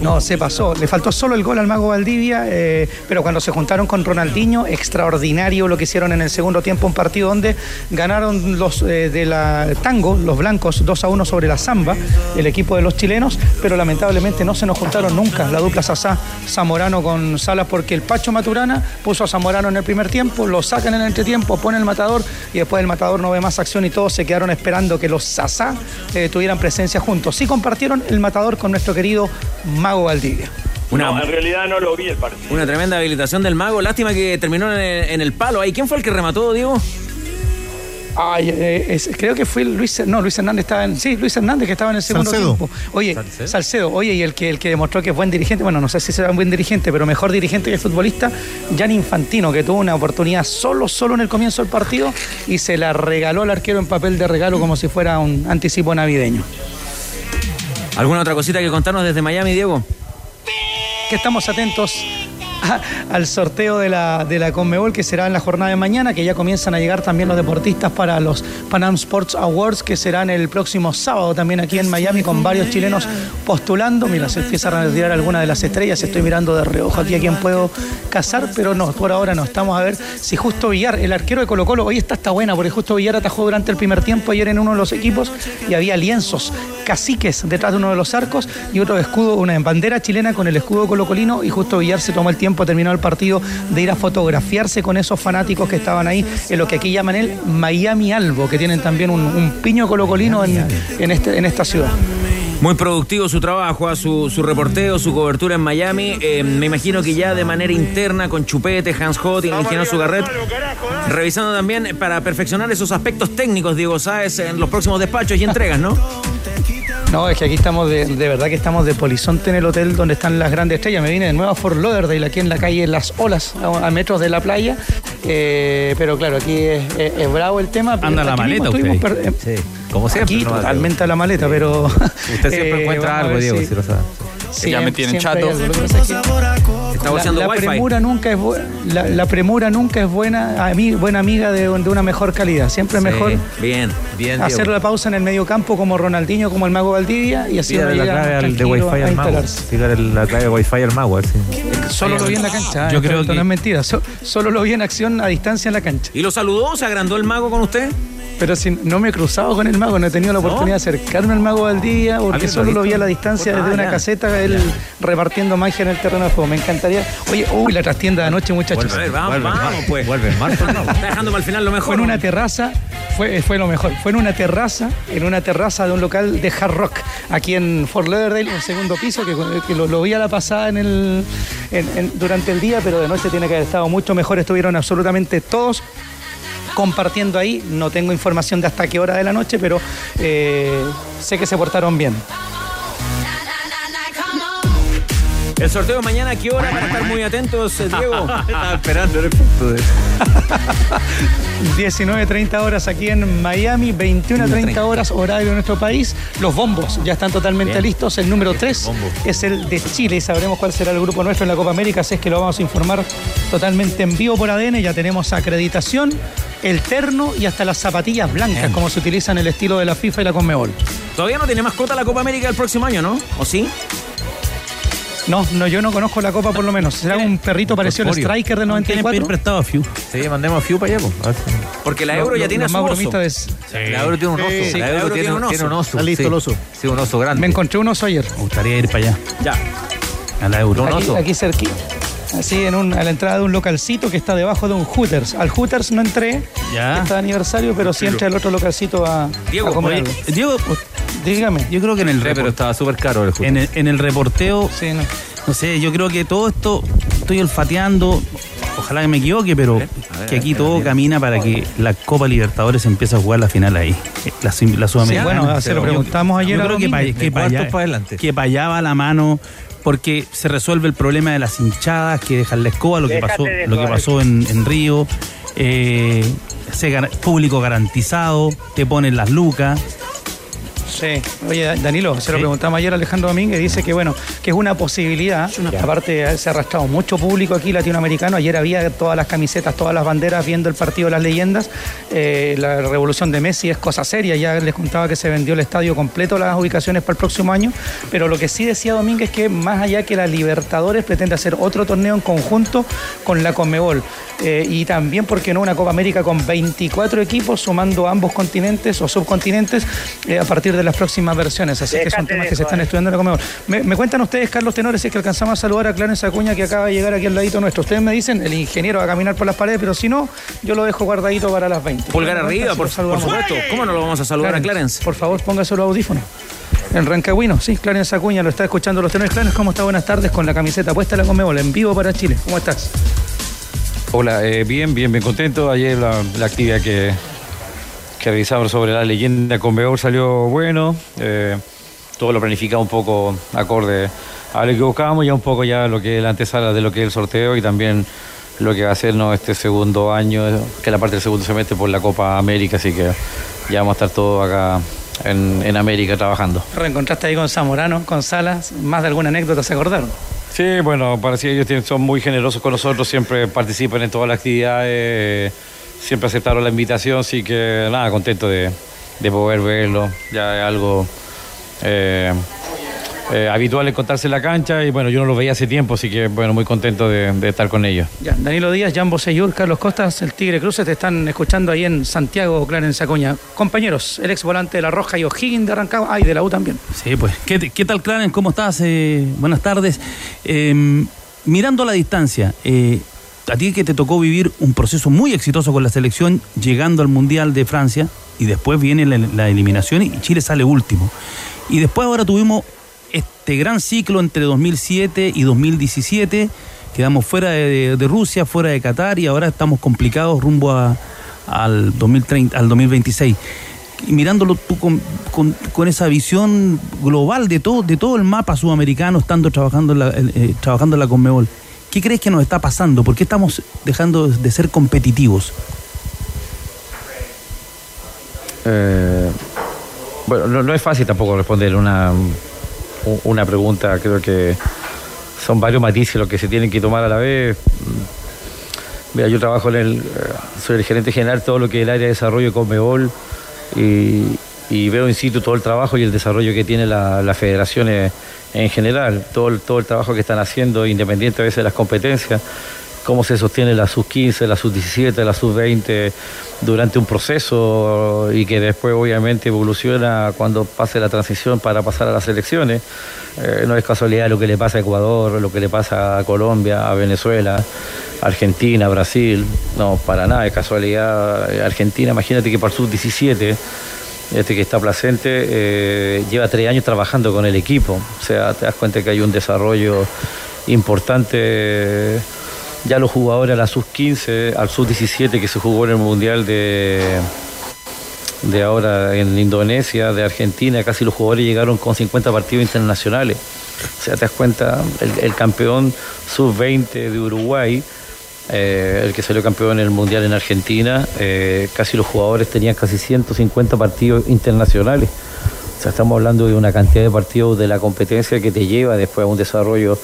No, se pasó. Le faltó solo el gol al Mago Valdivia, eh, pero cuando se juntaron con Ronaldinho, extraordinario lo que hicieron en el segundo tiempo, un partido donde ganaron los eh, de la Tango, los blancos, 2 a 1 sobre la Zamba, el equipo de los chilenos, pero lamentablemente no se nos juntaron nunca la dupla Sasá Zamorano con Salas, porque el Pacho Maturana puso a Zamorano en el primer tiempo, lo sacan en el entretiempo, pone el matador y después el matador no ve más acción y todos se quedaron esperando que los Sasá eh, tuvieran presencia juntos. Sí compartieron el matador con nuestro querido Mago Valdivia. Una, no, en realidad no lo vi el partido. Una tremenda habilitación del Mago. Lástima que terminó en el, en el palo. ahí. ¿Quién fue el que remató, Diego? Ay, eh, es, creo que fue Luis, no, Luis Hernández estaba en, sí, Luis Hernández que estaba en el segundo Salcedo. tiempo. Oye, Salcedo. oye, y el que el que demostró que es buen dirigente, bueno, no sé si será un buen dirigente, pero mejor dirigente que futbolista, Jan Infantino, que tuvo una oportunidad solo, solo en el comienzo del partido y se la regaló al arquero en papel de regalo como si fuera un anticipo navideño. ¿Alguna otra cosita que contarnos desde Miami, Diego? Que estamos atentos al sorteo de la, de la Conmebol que será en la jornada de mañana, que ya comienzan a llegar también los deportistas para los Panam Sports Awards, que serán el próximo sábado también aquí en Miami con varios chilenos postulando. Mira, se empiezan a retirar algunas de las estrellas, estoy mirando de reojo aquí a quién puedo cazar, pero no, por ahora no. Estamos a ver si Justo Villar, el arquero de Colo Colo, hoy está está buena, porque Justo Villar atajó durante el primer tiempo ayer en uno de los equipos y había lienzos, caciques detrás de uno de los arcos y otro escudo, una bandera chilena con el escudo colocolino y Justo Villar se tomó el tiempo terminó el partido de ir a fotografiarse con esos fanáticos que estaban ahí en lo que aquí llaman el Miami Albo, que tienen también un, piño colocolino en, este, en esta ciudad. Muy productivo su trabajo, a su, su, reporteo, su cobertura en Miami. Eh, me imagino que ya de manera interna con Chupete, Hans Hott y el ingeniero Sugarret, revisando también para perfeccionar esos aspectos técnicos, Diego Sáez, en los próximos despachos y entregas, ¿no? No, es que aquí estamos de, de, verdad que estamos de polizonte en el hotel donde están las grandes estrellas. Me vine de nuevo a Fort Lauderdale, aquí en la calle Las Olas, a, a metros de la playa. Eh, pero claro, aquí es, es, es, bravo el tema. Anda la maleta usted. Per... Sí, como siempre. Aquí no totalmente a la maleta, pero... Usted siempre eh, encuentra algo, Diego, si lo sabe. Sí, ya me tienen chato. Está la, la premura nunca es la, la, premura nunca es buena, a mí, buena amiga de, de una mejor calidad. Siempre es Sí, mejor Bien, bien. hacer Diego. la pausa en el medio campo como Ronaldinho, como el mago Valdivia y así Tírale la clave al de Wi-Fi al mago. Tírale la clave de Wi-Fi al mago. Solo lo vi en la cancha, Yo eh, creo esto que- no es mentira, so- solo lo vi en acción a distancia en la cancha. ¿Y lo saludó? ¿Se agrandó el mago con usted? Pero si no me he cruzado con el mago, no he tenido la oportunidad de acercarme al mago al día, porque ¿Alguien lo solo lo vi a la distancia Ah, desde una ya. caseta, él repartiendo magia en el terreno de juego. Me encantaría. Oye, uy, la trastienda de anoche, muchachos. A ver, vamos, vamos, pues. Vuelve el martes. Está dejando para el final lo mejor. Fue en una terraza, fue, fue lo mejor. Fue en una terraza, en una terraza de un local de hard rock, aquí en Fort Lauderdale, un segundo piso, que, que lo, lo vi a la pasada en el, en- en- durante el día, pero de noche tiene que haber estado mucho mejor. Estuvieron absolutamente todos compartiendo ahí. No tengo información de hasta qué hora de la noche, pero eh, sé que se portaron bien. El sorteo mañana, ¿a qué hora? Para estar muy atentos, eh, Diego. Estaba esperando el efecto de 19.30 horas aquí en Miami, 21.30 horas horario de nuestro país. Los bombos ya están totalmente Bien. listos. El número 3 es el de Chile y sabremos cuál será el grupo nuestro en la Copa América, así es que lo vamos a informar totalmente en vivo por ADN. Ya tenemos acreditación, el terno y hasta las zapatillas blancas, como se utiliza en el estilo de la FIFA y la Conmebol. Todavía no tiene mascota la Copa América el próximo año, ¿no? ¿O sí? No, no, yo no conozco la Copa por lo menos. Será un perrito parecido al. Striker del Tienen 94. prestado a Fiu. Sí, mandemos a Fiu para allá. pues. Porque la Lo- Euro ya lo- tiene su oso. La Euro tiene un oso. Sí, la Euro tiene, un- tiene un oso. Está listo sí. el oso. Sí, un oso grande. Me encontré un oso ayer. Me gustaría ir para allá, Ya. a la Euro. Un Aquí, oso. aquí cerquita. Así en un- a la entrada de un localcito que está debajo de un Hooters. Al Hooters no entré, Ya. está de aniversario, pero sí entré al otro localcito a, Diego, a comer. Diego, Dígame. yo creo que en el, Sí, pero estaba súper caro el juego. en el, en el reporteo Sí, no. No sé, yo creo que todo esto estoy olfateando, ojalá que me equivoque, pero ver, que aquí ver, todo camina para que la Copa Libertadores empiece a jugar la final ahí, eh, la, la Sí, Sudamericana. bueno, se lo preguntamos ayer yo creo que para que allá- para adelante. que para allá va la mano porque se resuelve el problema de las hinchadas que dejan la escoba, lo que Déjate pasó, lo que pasó en, en Río, eh, público garantizado, te ponen las lucas. Sí. Oye, Da- Danilo, se lo Sí. preguntamos ayer a Alejandro Domínguez, dice que bueno, que es una posibilidad. Aparte, se ha arrastrado mucho público aquí latinoamericano. Ayer había todas las camisetas, todas las banderas viendo el partido de las leyendas. Eh, la revolución de Messi es cosa seria. Ya les contaba que se vendió el estadio completo, las ubicaciones para el próximo año. Pero lo que sí decía Domínguez es que más allá que la Libertadores pretende hacer otro torneo en conjunto con la Conmebol. Eh, y también, ¿por qué no? Una Copa América con 24 equipos, sumando ambos continentes o subcontinentes eh, a partir de las próximas versiones. Así que son temas que se están estudiando en la Conmebol. Me, me cuentan ustedes, Carlos Tenores, si es que alcanzamos a saludar a Clarence Acuña, que acaba de llegar aquí al ladito nuestro. Ustedes me dicen, el ingeniero va a caminar por las paredes, pero si no, yo lo dejo guardadito para las 20. Pulgar arriba, si por, por supuesto. ¿Cómo no lo vamos a saludar a Clarence? Por favor, póngase los audífonos. En Rancagüino, sí, Clarence Acuña, lo está escuchando los tenores. Clarence, ¿cómo está? Buenas tardes con la camiseta puesta en la Conmebol, en vivo para Chile. ¿Cómo estás? Hola, eh, bien, bien, bien contento. Ayer la, la actividad que, que realizamos sobre la leyenda con Beor salió bueno. eh, todo lo planificado un poco acorde a lo que buscábamos, ya un poco ya lo que es la antesala de lo que es el sorteo y también lo que va a hacernos este segundo año, que es la parte del segundo semestre por la Copa América, así que ya vamos a estar todos acá en, en América trabajando. Reencontraste ahí con Zamorano, con Salas, más de alguna anécdota se acordaron. Sí, bueno, parecía que ellos son muy generosos con nosotros, siempre participan en todas las actividades, siempre aceptaron la invitación, así que nada, contento de, de poder verlo. Ya es algo eh, eh, habitual encontrarse en la cancha y bueno, yo no los veía hace tiempo, así que bueno, muy contento de, de estar con ellos. Ya, Danilo Díaz, Jambo Seyur, Carlos Costas, el Tigre Cruces te están escuchando ahí en Santiago, Clarence Acuña. Compañeros, el ex volante de La Roja y O'Higgins de Rancagua, ah, y de la U también. Sí, pues. ¿Qué, qué tal, Clarence? ¿Cómo estás? Eh, buenas tardes. Eh, mirando a la distancia, eh, a ti que te tocó vivir un proceso muy exitoso con la selección, llegando al Mundial de Francia, y después viene la, la eliminación y Chile sale último. Y después ahora tuvimos este gran ciclo entre 2007 y 2017. Quedamos fuera de, Rusia, fuera de Qatar y ahora estamos complicados rumbo al, 2030, al 2026 y mirándolo tú con, con- esa visión global de todo, de todo el mapa sudamericano, estando trabajando en la, eh, trabajando en la Conmebol, ¿qué crees que nos está pasando? ¿Por qué estamos dejando de ser competitivos? Eh, bueno, no, es fácil tampoco responder una, una pregunta, creo que son varios matices los que se tienen que tomar a la vez. Mira, yo trabajo en el, eh, soy el gerente general de todo lo que es el área de desarrollo con Conmebol y, y veo in situ todo el trabajo y el desarrollo que tiene la, la federación eh, en general, todo, el- trabajo que están haciendo, independiente a veces de las competencias. cómo se sostiene la sub-15, la sub-17, la sub-20 durante un proceso y que después obviamente evoluciona cuando pase la transición para pasar a las elecciones. Eh, no es casualidad lo que le pasa a Ecuador, lo que le pasa a Colombia, a Venezuela, Argentina, Brasil. No, para nada, es casualidad. Argentina, imagínate que para el sub-17 este que está presente, eh, lleva tres años trabajando con el equipo. O sea, te das cuenta que hay un desarrollo importante. Ya los jugadores a la sub-15, al sub-17 que se jugó en el Mundial de, de ahora en Indonesia, de Argentina, casi los jugadores llegaron con 50 partidos internacionales. O sea, te das cuenta, el, el campeón sub-20 de Uruguay eh, el que salió campeón en el Mundial en Argentina, eh, casi los jugadores tenían casi 150 partidos internacionales. O sea, estamos hablando de una cantidad de partidos de la competencia que te lleva después a un desarrollo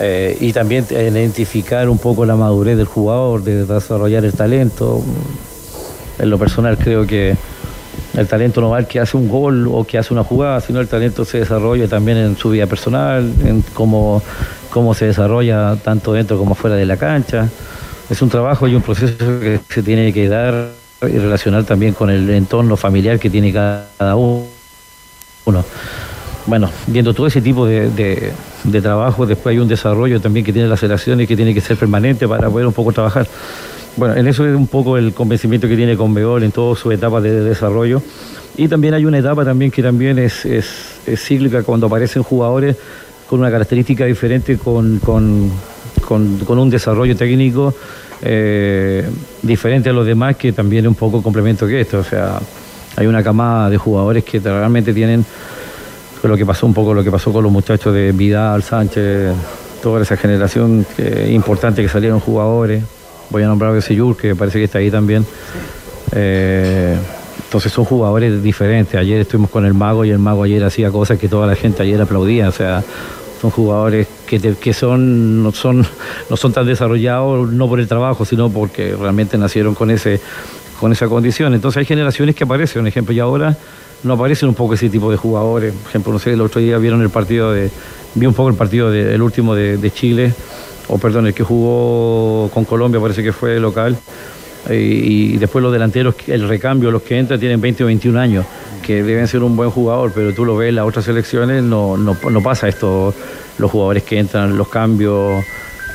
eh, y también identificar un poco la madurez del jugador, de desarrollar el talento. En lo personal creo que el talento no va el que hace un gol o que hace una jugada, sino el talento se desarrolla también en su vida personal, en cómo cómo se desarrolla tanto dentro como fuera de la cancha. Es un trabajo y un proceso que se tiene que dar y relacionar también con el entorno familiar que tiene cada uno. Bueno, viendo todo ese tipo de, trabajo, después hay un desarrollo también que tiene las relaciones que tiene que ser permanente para poder un poco trabajar. Bueno, en eso es un poco el convencimiento que tiene Conveol en toda su etapa de desarrollo. Y también hay una etapa también que también es, es cíclica cuando aparecen jugadores con una característica diferente, con, un desarrollo técnico eh, diferente a los demás, que también es un poco complemento que esto. O sea, hay una camada de jugadores que realmente tienen lo que pasó un poco, lo que pasó con los muchachos de Vidal, Sánchez, toda esa generación importante que salieron jugadores. Voy a nombrar a Beseyur, que parece que está ahí también. Eh, entonces son jugadores diferentes. Ayer estuvimos con el Mago y el Mago ayer hacía cosas que toda la gente ayer aplaudía. O sea, son jugadores que, que son, no son, no son tan desarrollados, no por el trabajo, sino porque realmente nacieron con, ese, con esa condición. Entonces hay generaciones que aparecen, por ejemplo, y ahora no aparecen un poco ese tipo de jugadores. Por ejemplo, no sé, el otro día vieron el partido de, vi un poco el partido de, el último de Chile, o perdón, el que jugó con Colombia, parece que fue local y, después los delanteros, el recambio, los que entran tienen 20 o 21 años, que deben ser un buen jugador, pero tú lo ves en las otras selecciones, no, no, pasa esto, los jugadores que entran, los cambios,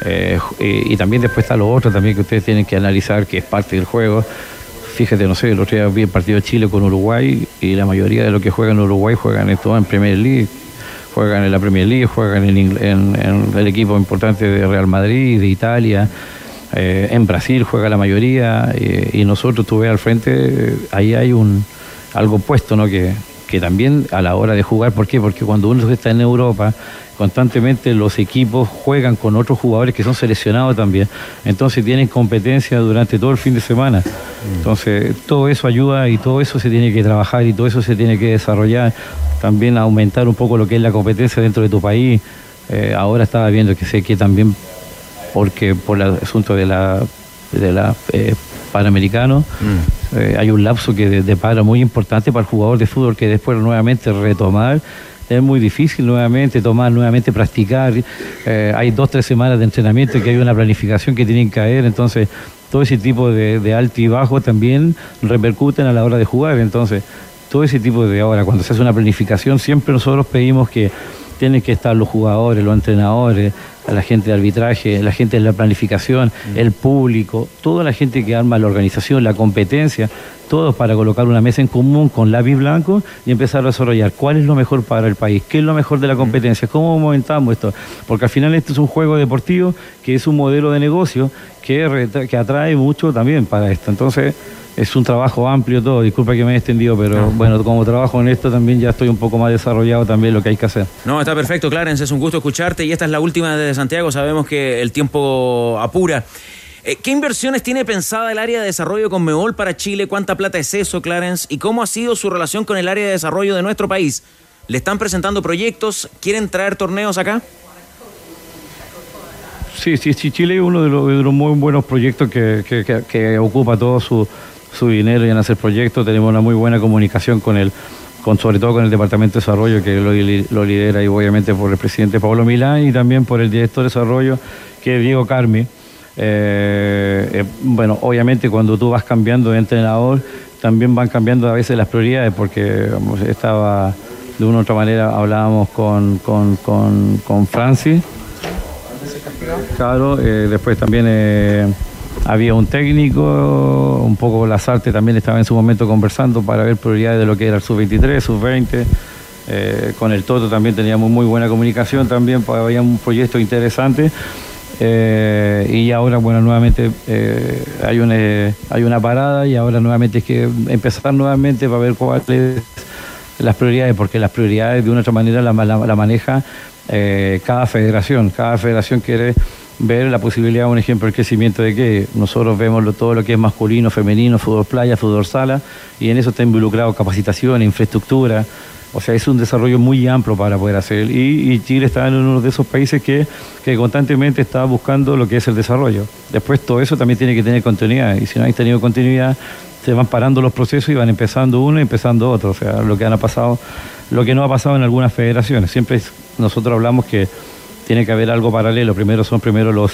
eh, y, también después están los otros también que ustedes tienen que analizar, que es parte del juego. Fíjate, no sé, el otro día vi el partido de Chile con Uruguay y la mayoría de los que juegan en Uruguay juegan esto en Premier League, juegan en la Premier League, juegan en, en el equipo importante de Real Madrid, de Italia. Eh, en Brasil juega la mayoría eh, y nosotros tú ves al frente, ahí hay un algo puesto, ¿no? Que, que también a la hora de jugar, ¿por qué? Porque cuando uno está en Europa, constantemente los equipos juegan con otros jugadores que son seleccionados también. Entonces tienen competencia durante todo el fin de semana. Entonces todo eso ayuda y todo eso se tiene que trabajar y todo eso se tiene que desarrollar. También aumentar un poco lo que es la competencia dentro de tu país. Eh, ahora estaba viendo que sé que también porque por el asunto de la, de la eh, Panamericano mm. Eh, hay un lapso que de, para muy importante para el jugador de fútbol que después nuevamente retomar es muy difícil nuevamente tomar, nuevamente practicar. Eh, hay dos, tres semanas de entrenamiento que hay una planificación que tienen que caer, entonces todo ese tipo de, de alto y bajo también repercuten a la hora de jugar. Entonces, todo ese tipo de ahora, cuando se hace una planificación, siempre nosotros pedimos que tienen que estar los jugadores, los entrenadores, la gente de arbitraje, la gente de la planificación, mm. el público, toda la gente que arma la organización, la competencia, todos para colocar una mesa en común con lápiz blanco y empezar a desarrollar cuál es lo mejor para el país, qué es lo mejor de la mm. competencia, cómo momentamos esto. Porque al final este es un juego deportivo que es un modelo de negocio que, que atrae mucho también para esto. Entonces, es un trabajo amplio todo, disculpa que me haya extendido, pero bueno, como trabajo en esto también ya estoy un poco más desarrollado también lo que hay que hacer. No, está perfecto, Clarence, es un gusto escucharte y esta es la última de Santiago, sabemos que el tiempo apura. Eh, ¿Qué inversiones tiene pensada el área de desarrollo con Meol para Chile? ¿Cuánta plata es eso, Clarence? ¿Y cómo ha sido su relación con el área de desarrollo de nuestro país? ¿Le están presentando proyectos? ¿Quieren traer torneos acá? Sí, sí, sí, Chile es uno de los, muy buenos proyectos que, que ocupa todo su, su dinero y en hacer proyectos. Tenemos una muy buena comunicación con el, con, sobre todo con el Departamento de Desarrollo, que lo, lidera y obviamente por el presidente Pablo Milán y también por el director de Desarrollo, que es Diego Carmi. Eh, eh, bueno, obviamente cuando tú vas cambiando de entrenador, también van cambiando a veces las prioridades, porque vamos, estaba de una u otra manera, hablábamos con, con, con, con Francis. Claro, eh, después también había un técnico, un poco Lazarte también estaba en su momento conversando para ver prioridades de lo que era el sub-23, sub-20. Eh, con el Toto también teníamos muy buena comunicación también, pues, había un proyecto interesante. Eh, y ahora, bueno, nuevamente eh, hay, una, hay una parada y ahora nuevamente es que empezar nuevamente para ver cuáles las prioridades, porque las prioridades de una otra manera la, la- la maneja cada federación. Cada federación quiere ver la posibilidad, un ejemplo, el crecimiento de que nosotros vemos todo lo que es masculino, femenino, fútbol playa, fútbol sala, y en eso está involucrado capacitación, infraestructura. O sea, es un desarrollo muy amplio para poder hacer. Y, Chile está en uno de esos países que, que constantemente está buscando lo que es el desarrollo. Después todo eso también tiene que tener continuidad. Y si no hay tenido continuidad, se van parando los procesos y van empezando uno y empezando otro. O sea, lo que han pasado, lo que no ha pasado en algunas federaciones. Siempre nosotros hablamos que tiene que haber algo paralelo. Primero son primero los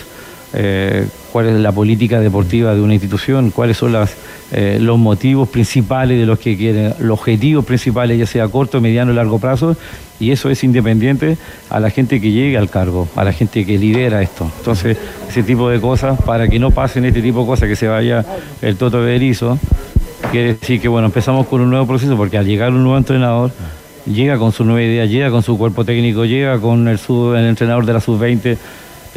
eh, cuál es la política deportiva de una institución, cuáles son eh, los motivos principales de los que quieren, los objetivos principales, ya sea corto, mediano y largo plazo, y eso es independiente a la gente que llegue al cargo, a la gente que lidera esto. Entonces, ese tipo de cosas, para que no pasen este tipo de cosas, que se vaya el Toto Berizo, quiere decir que bueno, empezamos con un nuevo proceso, porque al llegar un nuevo entrenador, llega con su nueva idea, llega con su cuerpo técnico, llega con el, sub- el entrenador de la sub-20,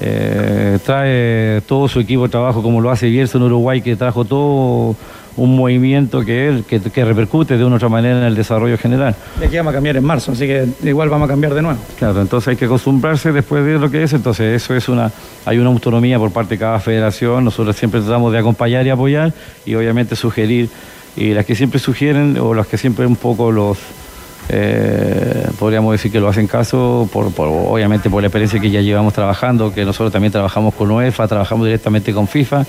eh, trae todo su equipo de trabajo como lo hace Bielsa en Uruguay, que trajo todo un movimiento que, él, que, que repercute de una u otra manera en el desarrollo general. De aquí vamos a cambiar en marzo, así que igual vamos a cambiar de nuevo. Claro, entonces hay que acostumbrarse después de lo que es, entonces eso es una, hay una autonomía por parte de cada federación, nosotros siempre tratamos de acompañar y apoyar y obviamente sugerir, y las que siempre sugieren o las que siempre un poco los, eh, podríamos decir que lo hacen caso, por, obviamente por la experiencia que ya llevamos trabajando, que nosotros también trabajamos con UEFA, trabajamos directamente con FIFA,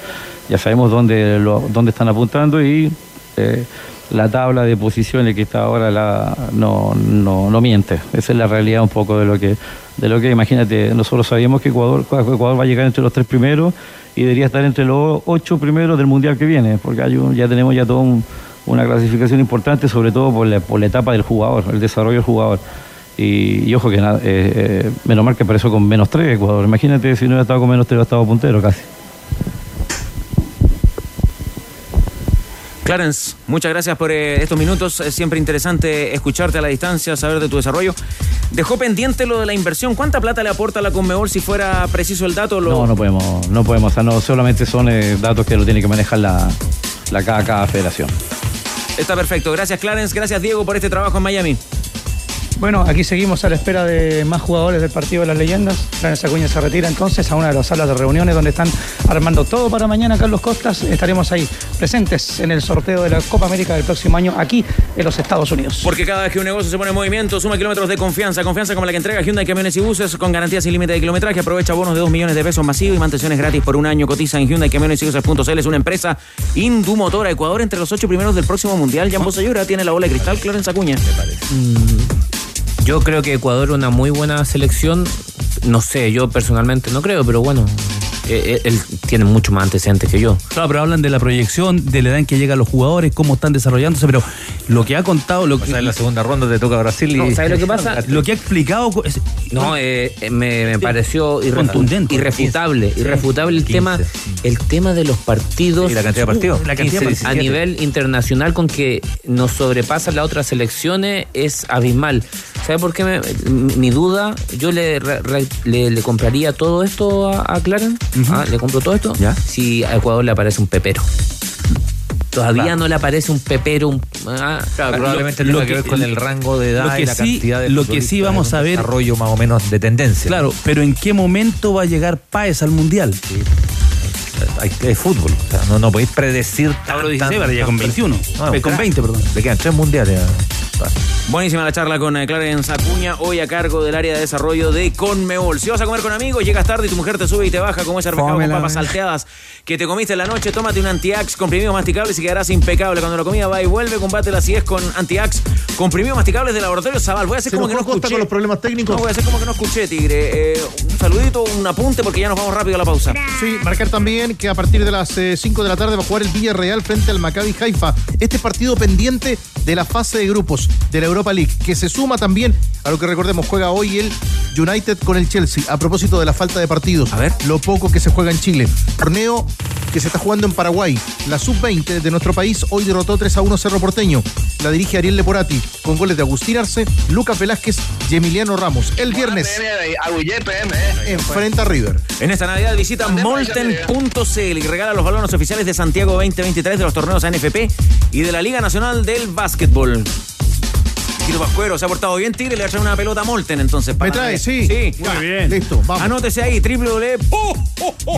ya sabemos dónde, dónde están apuntando y eh, la tabla de posiciones que está ahora no, no, miente. Esa es la realidad un poco de lo que, de lo que imagínate, nosotros sabíamos que Ecuador, Ecuador va a llegar entre los tres primeros y debería estar entre los ocho primeros del Mundial que viene, porque ya tenemos ya todo un- una clasificación importante, sobre todo por la, por la etapa del jugador, el desarrollo del jugador. Y, y ojo que eh, eh, menos mal que apareció con menos tres Ecuador. Imagínate si no hubiera estado con menos tres, hubiera estado puntero casi. Clarence, muchas gracias por eh, estos minutos. Es siempre interesante escucharte a la distancia, saber de tu desarrollo. Dejó pendiente lo de la inversión. ¿Cuánta plata le aporta la Conmebol si fuera preciso el dato? Lo... No, no podemos, no podemos, o sea, no, solamente son eh, datos que lo tiene que manejar la, la cada, cada federación. Está perfecto. Gracias, Clarence. Gracias, Diego, por este trabajo en Miami. Bueno, aquí seguimos a la espera de más jugadores del partido de las leyendas. Clarence Acuña se retira entonces a una de las salas de reuniones donde están armando todo para mañana. Carlos Costas, estaremos ahí presentes en el sorteo de la Copa América del próximo año aquí en los Estados Unidos. Porque cada vez que un negocio se pone en movimiento, suma kilómetros de confianza. Confianza como la que entrega Hyundai Camiones y Buses con garantías sin límite de kilometraje. Aprovecha bonos de 2 millones de pesos masivos y mantenciones gratis por un año. Cotiza en Hyundai Camiones y Buses.cl. Es una empresa Indumotora Ecuador entre los ocho primeros del próximo Mundial. Jambo Sayura tiene la bola de cristal. Clarence Acuña. Yo creo que Ecuador es una muy buena selección. No sé, yo personalmente no creo, pero bueno, eh, él, tiene mucho más antecedentes que yo. Claro, pero hablan de la proyección, de la edad en que llegan los jugadores, cómo están desarrollándose, pero lo que ha contado, lo que en la segunda ronda te toca Brasil y No, ¿sabes lo que pasa? Lo que ha explicado es- No, eh, eh, me, me pareció Contundente. irrefutable, Sí. irrefutable el 15. tema, el tema de los partidos Y la cantidad de partidos. La cantidad de 15, a partidos. nivel internacional con que nos sobrepasan las otras selecciones es abismal. ¿Sabe por qué me- mi duda? Yo le, re- le, le compraría todo esto a, a Clarence, ah, le compro todo esto, ¿Ya? si a Ecuador le aparece un pepero. Todavía Claro. no le aparece un pepero. Un, ah, Claro, probablemente lo tenga que, que- ver con el rango de edad lo que y la sí- cantidad de lo que sí vamos a ver- desarrollo más o menos de tendencia. Claro, pero ¿en qué momento va a llegar Páez al Mundial? Hay, hay fútbol. O sea, no, no podéis predecir. Tan- 16, tan- ahora ya con tan- 21. No, Eh, con crack. 20, perdón. Le quedan tres mundiales. Buenísima la charla con eh, Clarence Acuña, hoy a cargo del área de desarrollo de Conmebol. Si vas a comer con amigos, llegas tarde y tu mujer te sube y te baja como ese arvejado con papas salteadas que te comiste en la noche, tómate un Antiax comprimidos masticables y quedarás impecable. Cuando la comida va y vuelve, combate la acidez con Antiax comprimidos masticables de Laboratorio Zaval. Voy a hacer Se como que no escuché. con los problemas técnicos. No, voy a hacer como que no escuché, Tigre. Eh, un saludito, un apunte porque ya nos vamos rápido a la pausa. Sí, marcar también que a partir de las 5 de la tarde va a jugar el Villarreal frente al Maccabi Haifa. Este partido pendiente de la fase de grupos de la Europa League, que se suma también a lo que recordemos, juega hoy el United con el Chelsea, a propósito de la falta de partidos. A ver. Lo poco que se juega en Chile. Torneo que se está jugando en Paraguay. La sub-20 de nuestro país hoy derrotó 3 a 1 Cerro Porteño. La dirige Ariel Leporati, con goles de Agustín Arce, Lucas Velázquez y Emiliano Ramos. El viernes enfrenta a River. En esta Navidad visita molten.cl y regala los balones oficiales de Santiago 2023 de los torneos ANFP y de la Liga Nacional del Básquetbol. Tiro Pascuero se ha portado bien, Tigre, le va a traer una pelota a Molten entonces. ¿Me trae? Sí. Sí. Muy bien. Listo, vamos. Anótese ahí, www.molten.cl.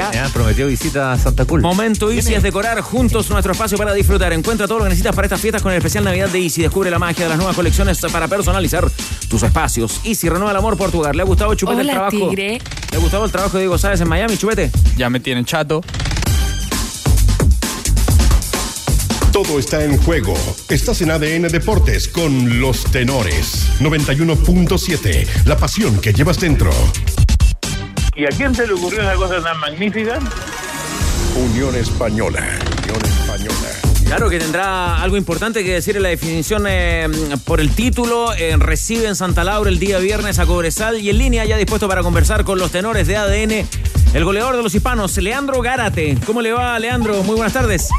¿ah? Me han prometido visita a Santa Cruz. Momento Easy es decorar juntos nuestro espacio para disfrutar. Encuentra todo lo que necesitas para estas fiestas con el especial Navidad de Easy. Descubre la magia de las nuevas colecciones para personalizar tus espacios. Easy renueva el amor por tu hogar. ¿Le ha gustado Chupete el Hola, trabajo? Tigre. ¿Le ha gustado el trabajo de Diego Sáez en Miami, Chupete? Ya me tienen chato. Todo está en juego. Estás en ADN Deportes con los tenores. 91.7. La pasión que llevas dentro. ¿Y a quién se le ocurrió esa cosa tan magnífica? Unión Española. Unión Española. Claro que tendrá algo importante que decir en la definición eh, por el título. Eh, recibe en Santa Laura el día viernes a Cobresal y en línea ya dispuesto para conversar con los tenores de ADN. El goleador de los hispanos, Leandro Gárate. ¿Cómo le va, Leandro? Muy buenas tardes.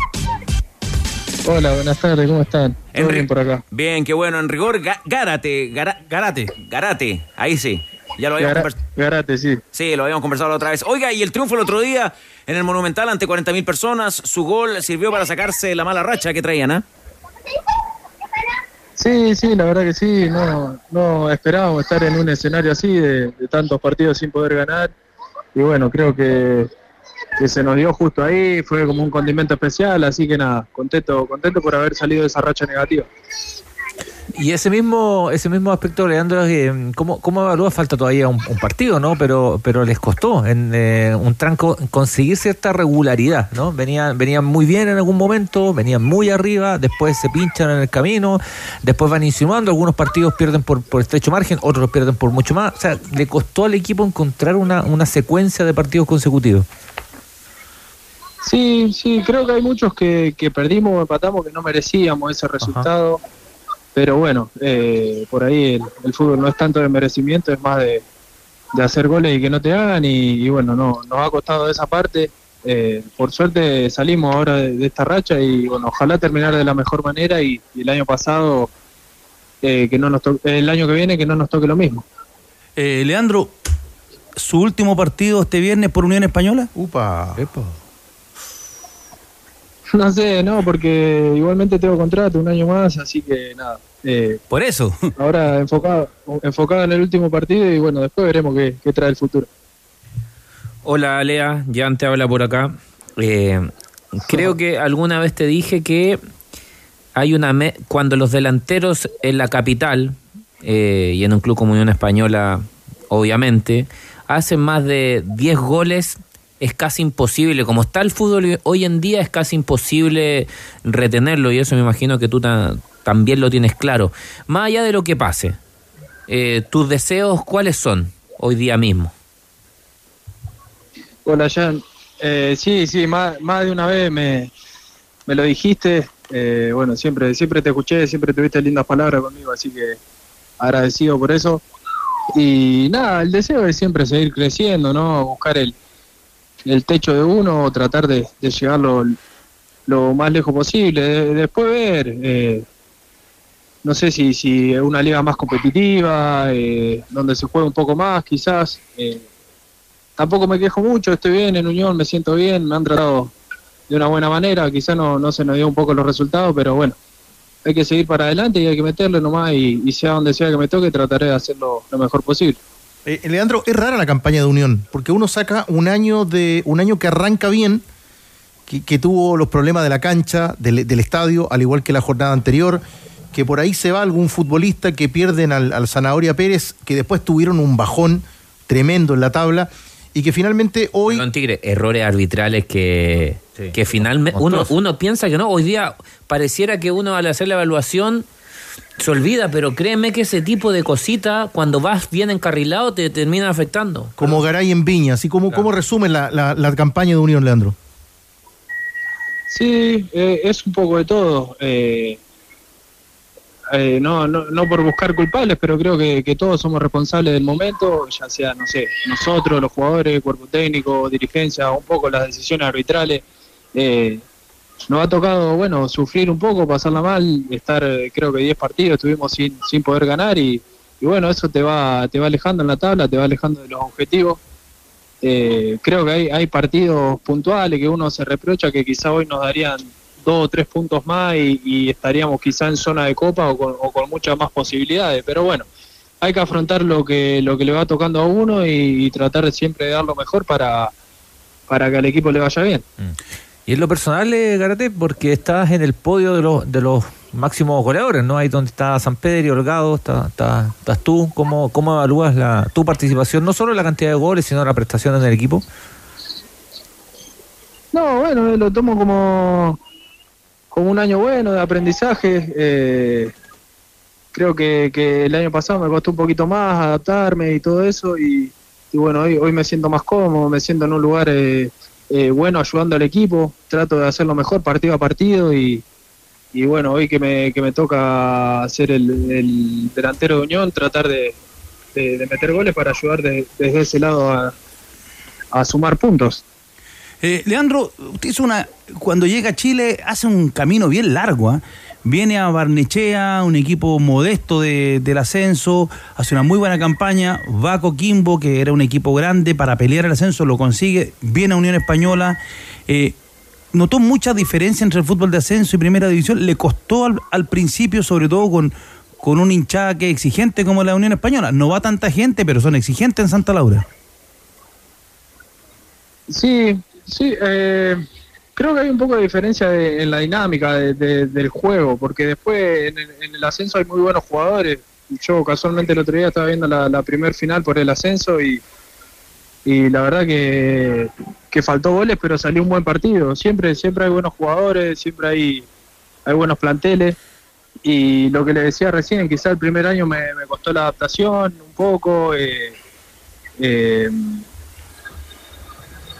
Hola, buenas tardes, ¿cómo están? ¿Todo Enri- bien por acá? Bien, qué bueno. En rigor, Gárate, Gara- Garate, Garate. Ahí sí. Ya lo habíamos conversado. Garate, sí. Sí, lo habíamos conversado la otra vez. Oiga, y el triunfo el otro día en el Monumental ante 40.000 personas. Su gol sirvió para sacarse la mala racha que traían, ¿ah? Sí, sí, la verdad que sí. No, no esperábamos estar en un escenario así de, de tantos partidos sin poder ganar. Y bueno, creo que, que se nos dio justo ahí. Fue como un condimento especial. Así que nada, contento, contento por haber salido de esa racha negativa. Y ese mismo, ese mismo aspecto, Leandro, eh, ¿cómo, ¿cómo evalúa? Falta todavía un, partido, ¿no? Pero, pero les costó en eh, un tranco conseguir cierta regularidad, ¿no? Venían, venían muy bien en algún momento, venían muy arriba, después se pinchan en el camino, después van insinuando, algunos partidos pierden por, por estrecho margen, otros pierden por mucho más. O sea, le costó al equipo encontrar una, una secuencia de partidos consecutivos. Sí, sí, creo que hay muchos que, que perdimos o empatamos que no merecíamos ese resultado. Pero bueno, eh, por ahí el, el fútbol no es tanto de merecimiento, es más de, de hacer goles y que no te hagan. Y, y bueno, no, nos ha costado esa parte. Eh, por suerte salimos ahora de, de esta racha y bueno, ojalá terminar de la mejor manera y, y el año pasado, eh, que no nos to- el año que viene, que no nos toque lo mismo. Eh, Leandro, ¿su último partido este viernes por Unión Española? Upa. No sé, no, porque igualmente tengo contrato un año más, así que nada. eh, Por eso. ahora enfocado, enfocado en el último partido y bueno, después veremos qué, qué trae el futuro. Hola, Lea, Jan te habla por acá. Eh, creo que alguna vez te dije que hay una me- cuando los delanteros en la capital eh, y en un club como Unión Española, obviamente, hacen más de 10 goles, es casi imposible. Como está el fútbol hoy en día, es casi imposible retenerlo y eso me imagino que tú ta- también lo tienes claro. Más allá de lo que pase, eh, tus deseos, ¿cuáles son hoy día mismo? Hola, Jan. Eh, sí, sí, más, más de una vez me, me lo dijiste. Eh, bueno, siempre, siempre te escuché, siempre tuviste lindas palabras conmigo, así que agradecido por eso. Y nada, el deseo es siempre seguir creciendo, ¿no? Buscar el, el techo de uno, tratar de, de llegar lo, lo más lejos posible. De- después ver, eh, no sé si, si una liga más competitiva, eh, donde se juega un poco más, quizás. eh, tampoco me quejo mucho, estoy bien en Unión, me siento bien, me han tratado de una buena manera, quizás no, no se nos dio un poco los resultados, pero bueno, hay que seguir para adelante y hay que meterle nomás y, y sea donde sea que me toque, trataré de hacerlo lo mejor posible. Eh, Leandro, es rara la campaña de Unión, porque uno saca un año de un año que arranca bien, que, que tuvo los problemas de la cancha, del, del estadio, al igual que la jornada anterior, que por ahí se va algún futbolista que pierden al, al Zanahoria Pérez, que después tuvieron un bajón tremendo en la tabla y que finalmente hoy... Perdón, Tigre, errores arbitrales que, que finalmente uno, uno piensa que no. Hoy día pareciera que uno al hacer la evaluación se olvida, pero créeme que ese tipo de cosita, cuando vas bien encarrilado, te termina afectando. como Garay en Viña, así como cómo resumen la, la- la campaña de Unión, Leandro. Sí, eh, es un poco de todo. Eh, eh, no, no, no por buscar culpables, pero creo que, que todos somos responsables del momento, ya sea, no sé, nosotros, los jugadores, cuerpo técnico, dirigencia, un poco las decisiones arbitrales. Eh, nos ha tocado, bueno, sufrir un poco, pasarla mal, estar, eh, creo que 10 partidos estuvimos sin, sin poder ganar y, bueno, eso te va, te va alejando en la tabla, te va alejando de los objetivos. Eh, creo que hay, hay partidos puntuales que uno se reprocha que quizá hoy nos darían dos o tres puntos más y, estaríamos quizá en zona de copa o con, muchas más posibilidades. Pero bueno, hay que afrontar lo que, lo que le va tocando a uno y, y tratar siempre de dar lo mejor para, para que al equipo le vaya bien. Y en lo personal, eh, Garate, porque estás en el podio de los, de los máximos goleadores, ¿no? Ahí donde está San Pedro y Holgado, está, está- estás tú. ¿Cómo, ¿Cómo evalúas la, tu participación, no solo la cantidad de goles, sino la prestación en el equipo? No, bueno, eh, lo tomo como, como un año bueno de aprendizaje. eh, creo que, que el año pasado me costó un poquito más adaptarme y todo eso y, y bueno, hoy, hoy me siento más cómodo, me siento en un lugar eh, eh, bueno ayudando al equipo, trato de hacerlo mejor partido a partido y, y bueno, hoy que me, que me toca ser el, el delantero de Unión, tratar de, meter goles para ayudar de- desde ese lado a, a sumar puntos. Eh, Leandro, usted hizo una. Cuando llega a Chile, hace un camino bien largo. ¿ah? Viene a Barnechea, un equipo modesto de- del ascenso, hace una muy buena campaña. Va a Coquimbo, que era un equipo grande para pelear el ascenso, lo consigue. Viene a Unión Española. eh, notó mucha diferencia entre el fútbol de ascenso y primera división. Le costó al, al principio, sobre todo con, con un hinchada que exigente como la Unión Española. No va tanta gente, pero son exigentes en Santa Laura. Sí, sí, eh, creo que hay un poco de diferencia en la dinámica de- de- del juego, porque después en el, en el ascenso hay muy buenos jugadores. Yo casualmente el otro día estaba viendo la, la primer final por el ascenso y, y la verdad que, que faltó goles, pero salió un buen partido. Siempre, siempre hay buenos jugadores, siempre hay, hay buenos planteles. Y lo que le decía recién, quizá el primer año me, me costó la adaptación un poco. eh, eh,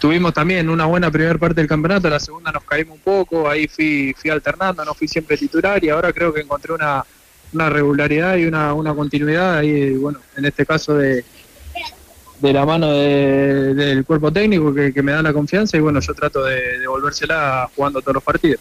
tuvimos también una buena primera parte del campeonato, la segunda nos caímos un poco, ahí fui, fui alternando, no fui siempre titular y ahora creo que encontré una, una regularidad y una, una continuidad ahí, bueno, en este caso de, de la mano de- del cuerpo técnico que, que me da la confianza y bueno, yo trato de devolvérsela jugando todos los partidos.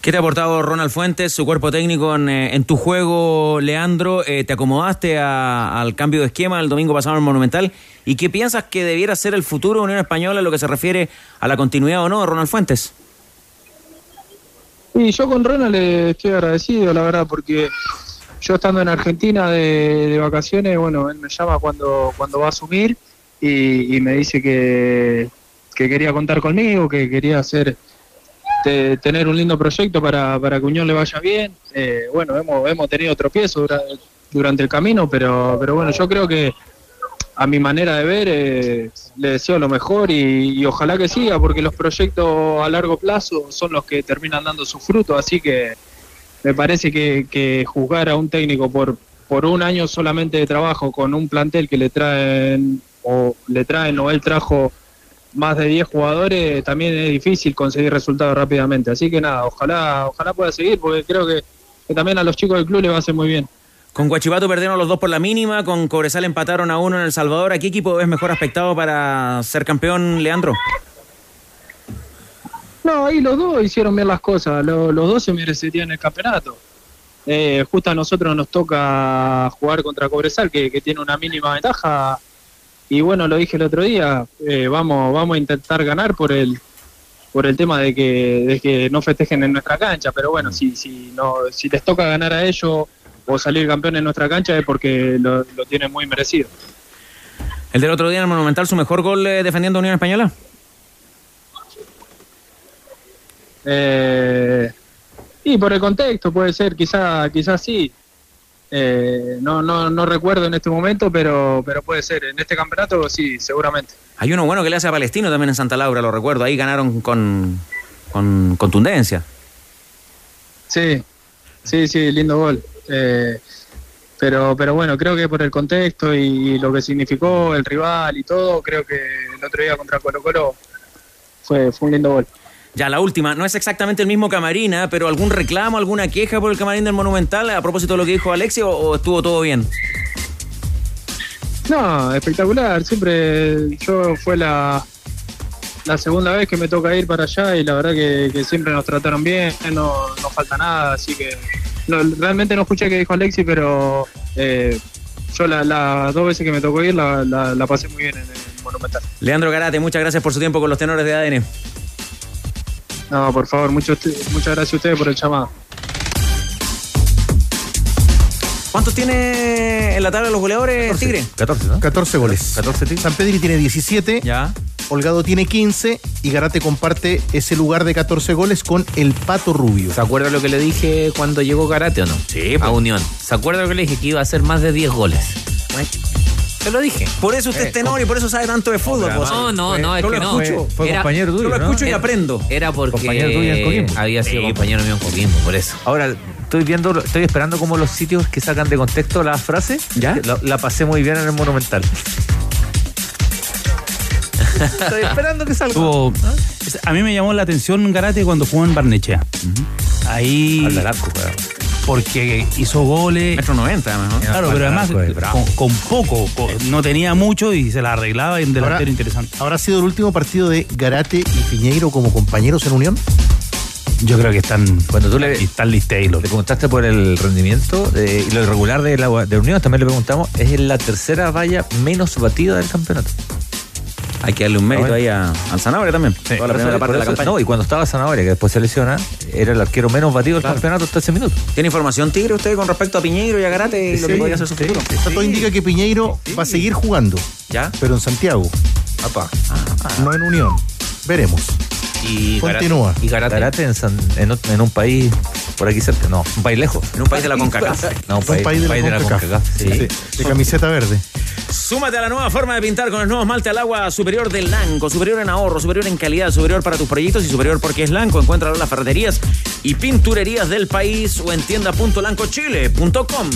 ¿Qué te ha aportado Ronald Fuentes, su cuerpo técnico en, eh, tu juego, Leandro? Eh, ¿Te acomodaste a- al cambio de esquema el domingo pasado en Monumental? ¿Y qué piensas que debiera ser el futuro de Unión Española en lo que se refiere a la continuidad o no de Ronald Fuentes? Y yo con Ronald estoy agradecido, la verdad, porque yo estando en Argentina de, vacaciones, bueno, él me llama cuando, cuando va a asumir y, me dice que quería contar conmigo, que quería hacer te- tener un lindo proyecto para, para que Unión le vaya bien. Eh, bueno, hemos, hemos tenido tropiezos dura- durante el camino, pero, pero bueno, yo creo que a mi manera de ver eh, le deseo lo mejor y, y ojalá que siga, porque los proyectos a largo plazo son los que terminan dando su fruto, así que me parece que, que juzgar a un técnico por, por un año solamente de trabajo con un plantel que le traen o le traen o él trajo más de 10 jugadores, también es difícil conseguir resultados rápidamente. Así que nada, ojalá, ojalá pueda seguir, porque creo que, que también a los chicos del club le va a hacer muy bien. Con Guachipato perdieron los dos por la mínima, con Cobresal empataron a uno en El Salvador. ¿A qué equipo ves mejor aspectado para ser campeón, Leandro? No, ahí los dos hicieron bien las cosas, lo- los dos se merecerían el campeonato. Eh, justo a nosotros nos toca jugar contra Cobresal, que, que tiene una mínima ventaja. Y bueno, lo dije el otro día, eh, vamos, vamos a intentar ganar por el por el tema de que, de que no festejen en nuestra cancha, pero bueno, si, si, no, si les toca ganar a ellos o salir campeón en nuestra cancha es porque lo, lo tienen muy merecido. El del otro día en el Monumental, su mejor gol eh, defendiendo a Unión Española. Eh, y por el contexto puede ser, quizá, quizás sí. Eh, no, no, no recuerdo en este momento, pero, pero puede ser. En este campeonato sí, seguramente. Hay uno bueno que le hace a Palestino también en Santa Laura, lo recuerdo. Ahí ganaron con, con contundencia. Sí, sí, sí, lindo gol. Eh, pero, pero bueno, creo que por el contexto y lo que significó el rival y todo, creo que el otro día contra Colo Colo fue, fue un lindo gol. Ya, la última, no es exactamente el mismo camarina, pero algún reclamo, alguna queja por el camarín del Monumental a propósito de lo que dijo Alexi o, o estuvo todo bien? No, espectacular. Siempre yo fue la, la segunda vez que me toca ir para allá y la verdad que, que siempre nos trataron bien, no, no falta nada, así que no, realmente no escuché qué dijo Alexi, pero eh, yo las la dos veces que me tocó ir la, la, la pasé muy bien en el Monumental. Leandro Garate, muchas gracias por su tiempo con los tenores de ADN. No, por favor, mucho, muchas gracias a ustedes por el llamado. ¿Cuántos tiene en la tabla de los goleadores, Tigre? 14, ¿no? 14 goles. 14 Tigre. San Pedri tiene 17. Ya. Holgado tiene 15 y Garate comparte ese lugar de 14 goles con el Pato Rubio. ¿Se acuerda lo que le dije cuando llegó Karate o no? Sí, A Unión. ¿Se acuerda lo que le dije? Que iba a hacer más de 10 goles. Se lo dije. Por eso usted es tenor y por eso sabe tanto de fútbol. pues. No, no, no, es que lo no. escucho. Fue Era- compañero tuyo, Yo lo ¿no? escucho y Era- aprendo. Era porque Compañero tuyo en Coquimbo. había sido compañero mío en Coquimbo, por eso. Ahora, estoy viendo, estoy esperando como los sitios que sacan de contexto la frase. ¿Ya? La, la pasé muy bien en el Monumental. estoy esperando que salga. Tuvo- a mí me llamó la atención Garate cuando jugó en Barnechea. Ahí. Al arco, weón. Porque hizo goles. Metro 90, además, ¿no? Claro, pero además con, con poco, con- no tenía mucho y se la arreglaba en delantero Ahora- interesante. ¿Habrá sido el último partido de Garate y Piñeiro como compañeros en Unión? Yo creo que están, Cuando tú le- están Taylor. Le preguntaste por el rendimiento eh, y lo irregular de la de Unión, también le preguntamos, es la tercera valla menos batida del campeonato. Hay que darle un mérito Ah, ahí a, al Zanabria también. Toda la primera eso- parte de la eso- campaña. No, y cuando estaba Zanahoria, que después se lesiona, era el arquero menos batido del campeonato hasta ese minuto. ¿Tiene información, Tigre, usted con respecto a Piñeiro y a Garate y lo que Sí, podría ser su sí. futuro? Todo indica que Piñeiro va a seguir jugando, ¿Ya? pero en Santiago, Papá. no en Unión. Veremos. Y Continúa. Garate- Y Garate. Garate en, San- en, ot- en un país por aquí cerca, no, un país lejos. En un país de la CONCACAF. No, un Un país, país de la CONCACAF. Sí. Sí, de camiseta verde. Súmate a la nueva forma de pintar con los nuevos malte al agua superior del Lanco, superior en ahorro, superior en calidad, superior para tus proyectos y superior porque es Lanco. Encuéntralo en las ferreterías y pinturerías del país o en tienda.lancochile.com.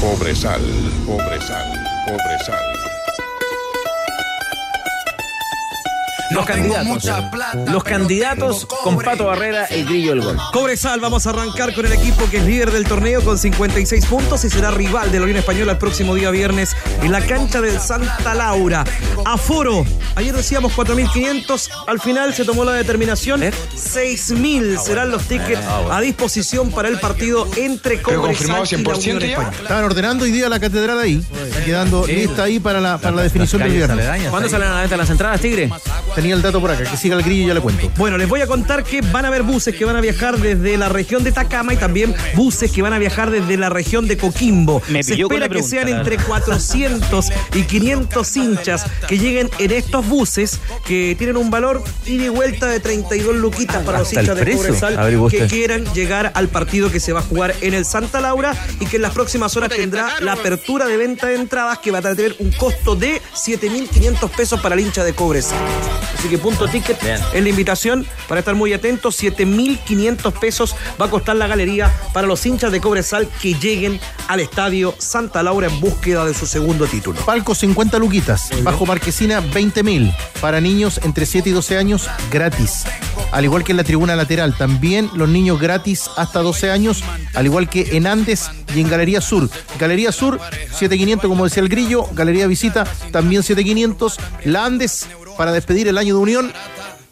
Pobre sal, pobre sal, pobre sal. Los candidatos. Los candidatos con Pato Barrera, el grillo del gol. Cobresal, vamos a arrancar con el equipo que es líder del torneo con 56 puntos y será rival de la Unión Española el próximo día viernes en la cancha del Santa Laura. Aforo, ayer decíamos 4.500, al final se tomó la determinación, 6.000 serán los tickets a disposición para el partido entre Cobresal y la Unión Española. Estaban ordenando hoy día la catedral ahí. Está quedando lista ahí para la, para la definición del viernes. ¿Cuándo salen a la venta las entradas, Tigre? Tenía el dato por acá, que siga el grillo y ya le cuento. Bueno, les voy a contar que van a haber buses que van a viajar desde la región de Tacama y también buses que van a viajar desde la región de Coquimbo. Me Se espera que sean entre 400 y 500 hinchas que lleguen en estos buses que tienen un valor ida y vuelta de 32 luquitas para los hinchas de. Cobresal que quieran llegar al partido que se va a jugar en el Santa Laura y que en las próximas horas tendrá la apertura de venta de entradas que va a tener un costo de 7.500 pesos para el hincha de Cobresal. Así que punto ticket es la invitación para estar muy atentos. 7.500 pesos va a costar la galería para los hinchas de Cobresal que lleguen al estadio Santa Laura en búsqueda de su segundo título. Palco 50 luquitas, bajo marquesina 20 mil, para niños entre 7 y 12 años gratis. Al igual que en la tribuna lateral, también los niños gratis hasta 12 años, al igual que en Andes y en Galería Sur. Galería Sur 7500 como decía el grillo, Galería Visita también 7500, la Andes para despedir el año de unión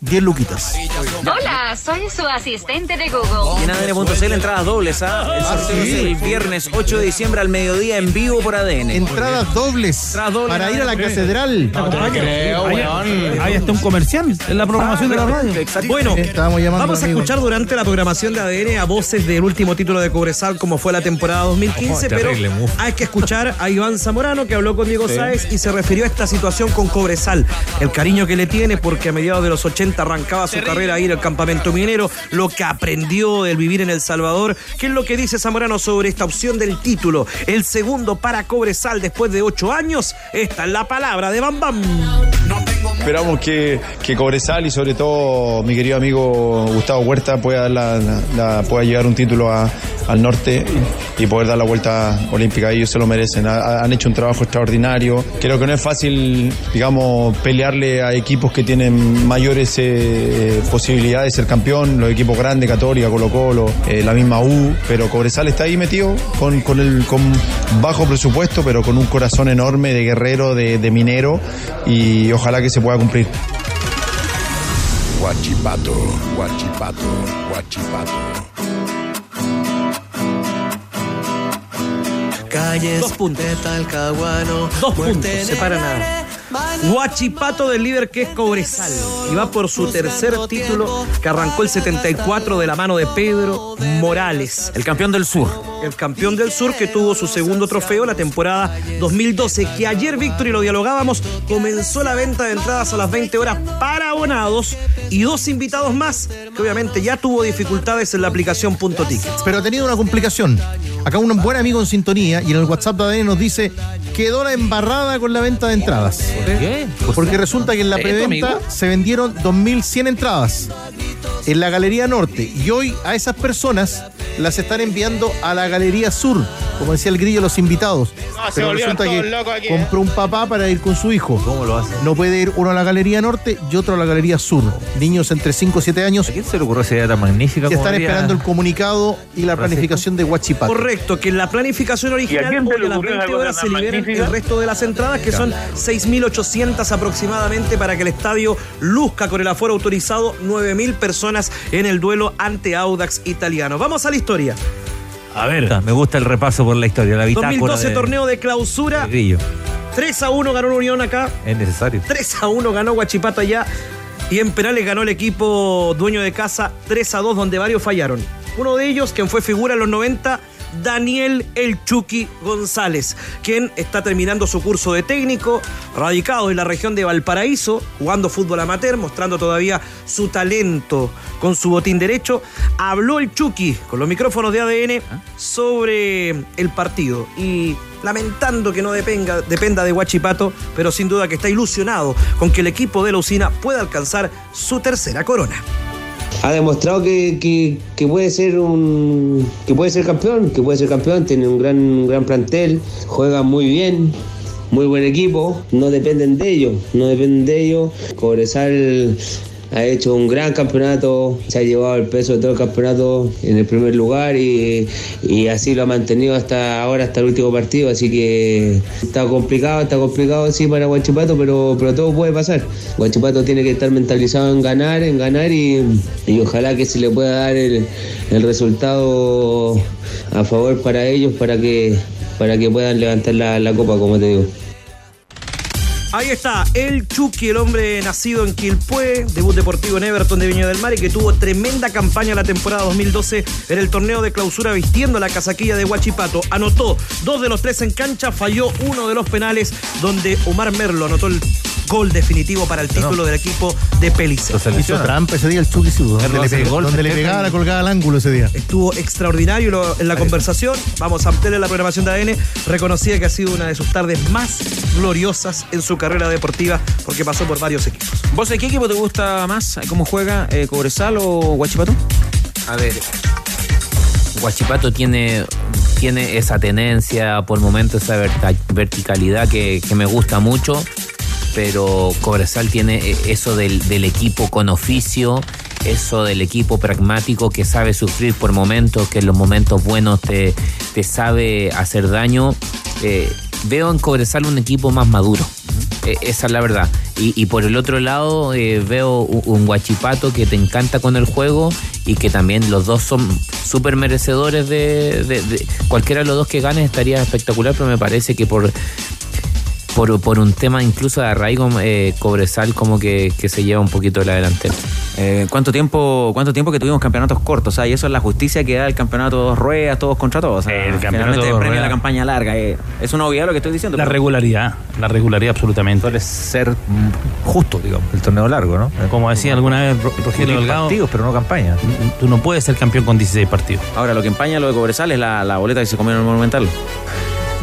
10 luquitas. Hola, soy su asistente de Google. Y en ADN.cl entradas dobles, ¿ah? El sorteo sí. es el viernes 8 de diciembre al mediodía en vivo por ADN. Entradas dobles dobles, para ir a la catedral. Ahí, ahí está un comercial en la programación de la radio. Bueno, Estábamos llamando vamos a escuchar durante la programación de ADN a voces del último título de Cobresal, como fue la temporada 2015, Oh, pero hay que escuchar a Iván Zamorano, que habló con Diego Sí. Sáez y se refirió a esta situación con Cobresal. El cariño que le tiene, porque a mediados de los 80 arrancaba su carrera ahí en el campamento minero, lo que aprendió del vivir en El Salvador. ¿Qué es lo que dice Zamorano sobre esta opción del título? El segundo para Cobresal después de ocho años. Esta es la palabra de Bam Bam. Esperamos que, que Cobresal y sobre todo mi querido amigo Gustavo Huerta pueda, dar la, pueda llevar un título al norte y poder dar la vuelta olímpica. Ellos se lo merecen. Ha- han hecho un trabajo extraordinario. Creo que no es fácil, digamos, pelearle a equipos que tienen mayores eh, posibilidades de ser campeón, los equipos grandes, Católica, Colo Colo, eh, la misma U, pero Cobresal está ahí metido con, con, el, con bajo presupuesto, pero con un corazón enorme de guerrero, de, de minero y ojalá que se pueda cumplir. Guachipato, guachipato, guachipato. Calles Dos puntos. de Talcahuano. Dos puntos, separa nada. Guachipato del líder que es Cobresal. Y va por su tercer título que arrancó el 74 de la mano de Pedro Morales. El campeón del sur. El campeón del sur que tuvo su segundo trofeo la temporada 2012. Que ayer, Víctor, y lo dialogábamos, comenzó la venta de entradas a las 20 horas para abonados y dos invitados más que obviamente ya tuvo dificultades en la aplicación Punto Tickets. Pero ha tenido una complicación. Acá un buen amigo en sintonía y en el WhatsApp de ADN nos dice quedó la embarrada con la venta de entradas. ¿Por qué? Porque resulta que en la ¿Esto, preventa se vendieron 2.100 entradas en la Galería Norte y hoy a esas personas las están enviando a la Galería Sur, como decía el grillo, los invitados. No, se Pero volvieron resulta que locos aquí, ¿eh? compró un papá para ir con su hijo. ¿Cómo lo hace? No puede ir uno a la Galería Norte y otro a la Galería Sur. Niños entre 5 y 7 años ¿A quién se le ocurrió esa idea tan magnífica? que están esperando el comunicado y la planificación de Huachipato. Correcto, que en la planificación ¿Y a original le a las ocurrió esa 20 cosa horas se liberan magnífica? el resto de las entradas, que son 6.800 aproximadamente para que el estadio luzca con el aforo autorizado 9.000 personas en el duelo ante Audax italiano. Vamos a la historia. A ver. Me gusta el repaso por la historia, la bitácora 2012 de- torneo de clausura, de Grillo. 3 a 1 ganó la Unión acá, Es necesario. 3 a 1 ganó Guachipato allá y en penales ganó el equipo dueño de casa 3 a 2 donde varios fallaron. Uno de ellos, quien fue figura en los 90, Daniel El Chucky González, quien está terminando su curso de técnico, radicado en la región de Valparaíso, jugando fútbol amateur, mostrando todavía su talento con su botín derecho. Habló el Chucky con los micrófonos de ADN sobre el partido y lamentando que no dependa, dependa de Guachipato, pero sin duda que está ilusionado con que el equipo de la usina pueda alcanzar su tercera corona. Ha demostrado que, que- puede ser un que puede ser campeón, que puede ser campeón, tiene un gran un gran plantel, juega muy bien, muy buen equipo, no dependen de ellos, no dependen de ellos. Cobresal ha hecho un gran campeonato, se ha llevado el peso de todo el campeonato en el primer lugar y, y así lo ha mantenido hasta ahora, hasta el último partido, así que está complicado, está complicado sí para Guachipato, pero, pero todo puede pasar. Guachipato tiene que estar mentalizado en ganar, en ganar y, y ojalá que se le pueda dar el, el resultado a favor para ellos para que, para que puedan levantar la, la copa, como te digo. Ahí está, el Chucky, el hombre nacido en Quilpué, debut deportivo en Everton de Viña del Mar y que tuvo tremenda campaña la temporada 2012 en el torneo de clausura vistiendo la casaquilla de Huachipato. Anotó dos de los tres en cancha, falló uno de los penales donde Omar Merlo anotó el gol definitivo para el título del equipo de Pelice. Hizo trampa ese día el Chucky, donde, le, pegó- donde le pegaba la colgada al ángulo ese día. Estuvo extraordinario lo- en la conversación. Vamos a ampliar la programación de ADN. Reconocía que ha sido una de sus tardes más gloriosas en su carrera deportiva porque pasó por varios equipos. ¿Vos de qué equipo te gusta más? ¿Cómo juega? Eh, ¿Cobresal o Guachipato? A ver, Guachipato tiene, tiene esa tenencia, por momentos esa verticalidad que, que me gusta mucho, pero Cobresal tiene eh, eso del, del equipo con oficio, eso del equipo pragmático que sabe sufrir por momentos, que en los momentos buenos te, te sabe hacer daño. Eh, veo en Cobresal un equipo más maduro. Eh, esa es la verdad. Y, y por el otro lado eh, veo un, un guachipato que te encanta con el juego y que también los dos son súper merecedores de, de- de- Cualquiera de los dos que gane estaría espectacular, pero me parece que por... Por, por un tema incluso de arraigo, eh, Cobresal como que, que se lleva un poquito de la delantera. Eh, ¿cuánto, tiempo, ¿Cuánto tiempo que tuvimos campeonatos cortos? O sea, y eso es la justicia que da el campeonato dos ruedas, todos contra todos. O sea, El campeonato dos premia la campaña larga. eh. Es una obviedad lo que estoy diciendo. La pero- regularidad, la regularidad absolutamente. Suele ser justo, digamos, el torneo largo, ¿no? Como decía alguna vez Ro- Rogelio Delgado, partidos, pero no campaña. tú no puedes ser campeón con 16 partidos. Ahora, lo que empaña lo de Cobresal es la, la boleta que se comió en el Monumental.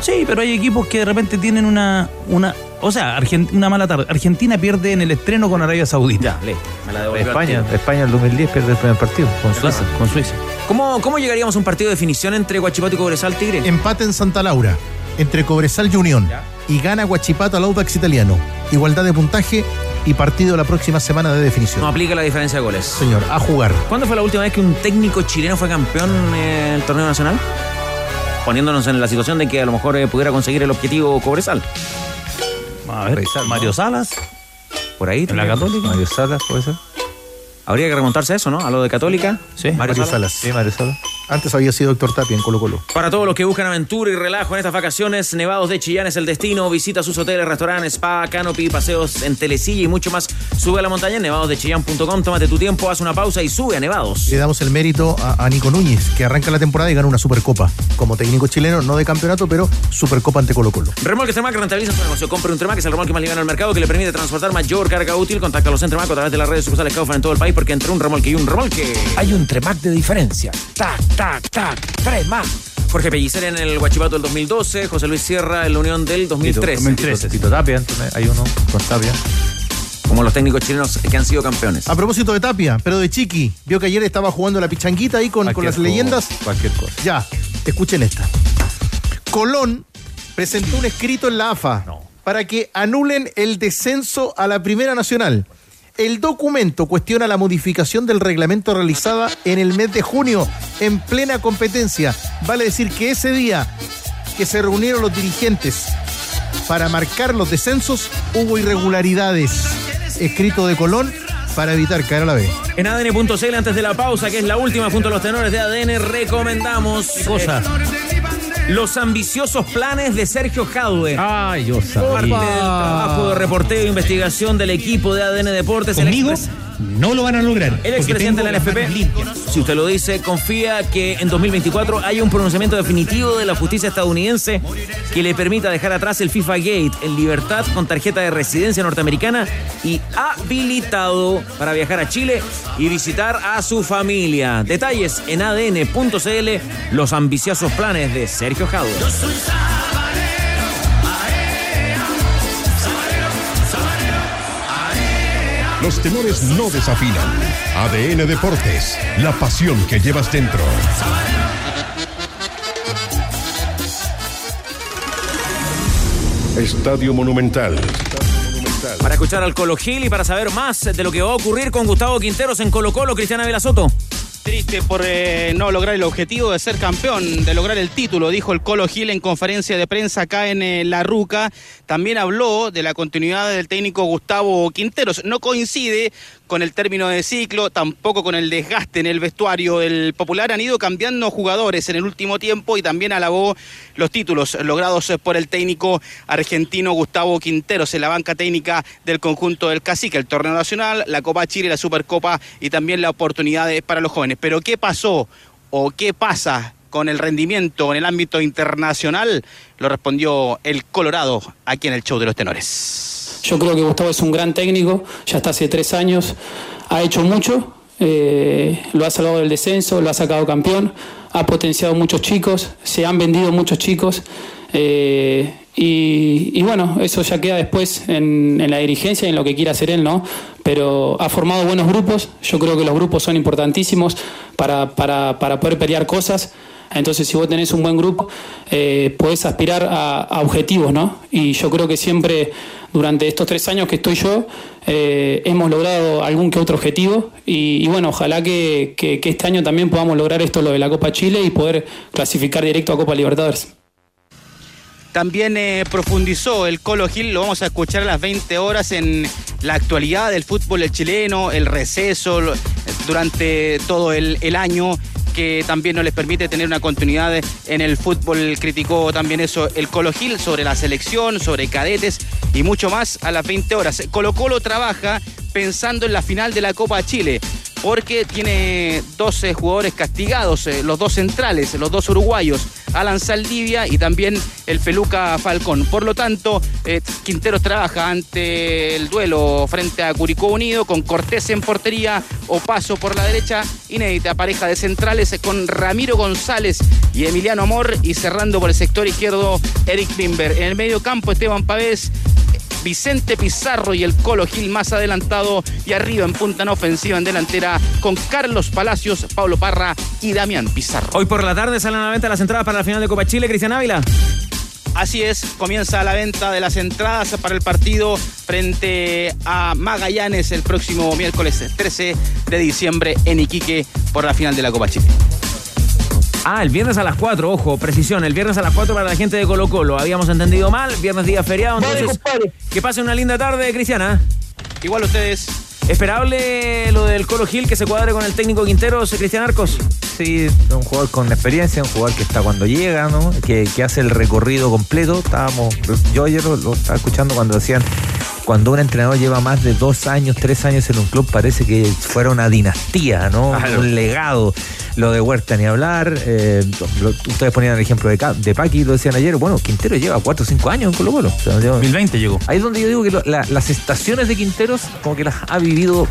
Sí, pero hay equipos que de repente tienen una. una o sea, una mala tarde. Argentina pierde en el estreno con Arabia Saudita. Ya. Me la España, tiro. España el 2010 pierde el primer partido con Suiza. Con Suiza. ¿Cómo, ¿Cómo llegaríamos a un partido de definición entre Guachipato y Cobresal, Tigre? Empate en Santa Laura, entre Cobresal y Unión. Y gana Guachipato al Audax italiano. Igualdad de puntaje y partido la próxima semana de definición. No aplica la diferencia de goles. Señor, a jugar. ¿Cuándo fue la última vez que un técnico chileno fue campeón en el torneo nacional? Poniéndonos en la situación de que a lo mejor eh, pudiera conseguir el objetivo Cobresal. A ver, Mario Salas. Por ahí. En la Católica. Mario Salas, puede ser. Habría que remontarse a eso, ¿no? A lo de Católica. Sí. Mario Mario Salas. Salas. Sí, Mario Salas. Antes había sido Héctor Tapia en Colo Colo. Para todos los que buscan aventura y relajo en estas vacaciones, Nevados de Chillán es el destino. Visita sus hoteles, restaurantes, spa, canopy, paseos en telecilla y mucho más. Sube a la montaña en nevadosdechillán.com, tómate tu tiempo, haz una pausa y sube a Nevados. Le damos el mérito a, a Nico Núñez, que arranca la temporada y gana una Supercopa. Como técnico chileno, no de campeonato, pero Supercopa ante Colo Colo. Remolques Tremac rentabiliza su negocio. Compre un Tremac, es el remolque más liviano al mercado que le permite transportar mayor carga útil. Contacta a los Tremac a través de las redes sucursales Kaufman en todo el país porque entre un remolque y un remolque. Hay un Tremac de diferencia. Tac, tac, tac. Tremac. Jorge Pellicer en el Guachipato del 2012, José Luis Sierra en la Unión del 2013. 2013. Tito Tapia, entonces, hay uno con Tapia. Como los técnicos chilenos que han sido campeones. A propósito de Tapia, pero de Chiqui, vio que ayer estaba jugando la pichanguita ahí con, las leyendas. Cualquier cosa. Ya, escuchen esta. Colón presentó un escrito en la AFA para que anulen el descenso a la Primera Nacional. El documento cuestiona la modificación del reglamento realizada en el mes de junio, en plena competencia. Vale decir que ese día que se reunieron los dirigentes para marcar los descensos, hubo irregularidades. Escrito de Colón para evitar caer a la B. En ADN.cl, antes de la pausa, que es la última junto a los tenores de ADN, recomendamos. cosa? Los ambiciosos planes de Sergio Jadue. Ay, yo Parte sabía. del trabajo de reporteo e investigación del equipo de ADN Deportes. el Conmigo expres- no lo van a lograr. El expresidente de la NFP, si usted lo dice, confía que en 2024 haya un pronunciamiento definitivo de la justicia estadounidense que le permita dejar atrás el FIFA Gate en libertad con tarjeta de residencia norteamericana y habilitado para viajar a Chile y visitar a su familia. Detalles en adn.cl, los ambiciosos planes de Sergio Jadue. Los temores no desafinan. ADN Deportes, la pasión que llevas dentro. Estadio Monumental. Para escuchar al Colo Gil y para saber más de lo que va a ocurrir con Gustavo Quinteros en Colo Colo, Cristiana Velasoto. Triste por eh, no lograr el objetivo de ser campeón, de lograr el título, dijo el Colo Gil en conferencia de prensa acá en eh, La Ruca. También habló de la continuidad del técnico Gustavo Quinteros. No coincide con el término de ciclo, tampoco con el desgaste en el vestuario del Popular. Han ido cambiando jugadores en el último tiempo y también alabó los títulos logrados por el técnico argentino Gustavo Quinteros en la banca técnica del conjunto del Cacique, el torneo nacional, la Copa Chile, la Supercopa y también la oportunidad para los jóvenes. Pero ¿qué pasó o qué pasa con el rendimiento en el ámbito internacional? Lo respondió el Colorado aquí en el show de los tenores. Yo creo que Gustavo es un gran técnico, ya está hace tres años, ha hecho mucho, eh, lo ha salvado del descenso, lo ha sacado campeón, ha potenciado muchos chicos, se han vendido muchos chicos. eh, y, y bueno, eso ya queda después en, en la dirigencia y en lo que quiera hacer él, ¿no? Pero ha formado buenos grupos, yo creo que los grupos son importantísimos para, para, para poder pelear cosas. Entonces, si vos tenés un buen grupo, eh, podés aspirar a, objetivos, ¿no? Y yo creo que siempre, durante estos tres años que estoy yo, eh, hemos logrado algún que otro objetivo. Y, bueno, ojalá que, este año también podamos lograr esto, lo de la Copa Chile, y poder clasificar directo a Copa Libertadores. también eh, profundizó el Colo Gil, lo vamos a escuchar a las 20 horas en la actualidad del fútbol chileno, el receso durante todo el año que también no les permite tener una continuidad en el fútbol. Criticó también eso el Colo Gil sobre la selección, sobre cadetes y mucho más a las 20 horas. Colo Colo trabaja pensando en la final de la Copa Chile porque tiene 12 jugadores castigados, eh, los dos centrales, los dos uruguayos, Alan Saldivia y también el Peluca Falcón. Por lo tanto, eh, Quinteros trabaja ante el duelo frente a Curicó Unido con Cortés en portería, Opaso por la derecha, inédita pareja de centrales con Ramiro González y Emiliano Amor y cerrando por el sector izquierdo Eric Bimber. En el medio campo Esteban Pavés, Vicente Pizarro y el Colo Gil más adelantado y arriba en punta en ofensiva en delantera con Carlos Palacios, Pablo Parra y Damián Pizarro. Hoy por la tarde salen a la venta las entradas para la final de Copa Chile, Cristian Ávila. Así es, comienza la venta de las entradas para el partido frente a Magallanes el próximo miércoles 13 de diciembre en Iquique por la final de la Copa Chile. Ah, el viernes a las 4, ojo, precisión, el viernes a las 4 para la gente de Colo Colo. Habíamos entendido mal, viernes día feriado, entonces que pasen una linda tarde, Cristiana. Igual ustedes. ¿Esperable lo del Colo Gil que se cuadre con el técnico Quinteros, Cristian Arcos? Sí, un jugador con experiencia, un jugador que está cuando llega, ¿no? Que, que hace el recorrido completo. Estábamos, yo ayer lo, lo estaba escuchando cuando decían, cuando un entrenador lleva más de dos años, tres años en un club, parece que fuera una dinastía, ¿no? Claro. Un legado. Lo de Huerta ni hablar. eh, lo- ustedes ponían el ejemplo de, de Paqui, lo decían ayer. Bueno, Quintero lleva cuatro o cinco años en Colo Colo. O sea, yo- 2020 llegó. Ahí es donde yo digo que lo- la- las estaciones de Quinteros, como que las ha vivido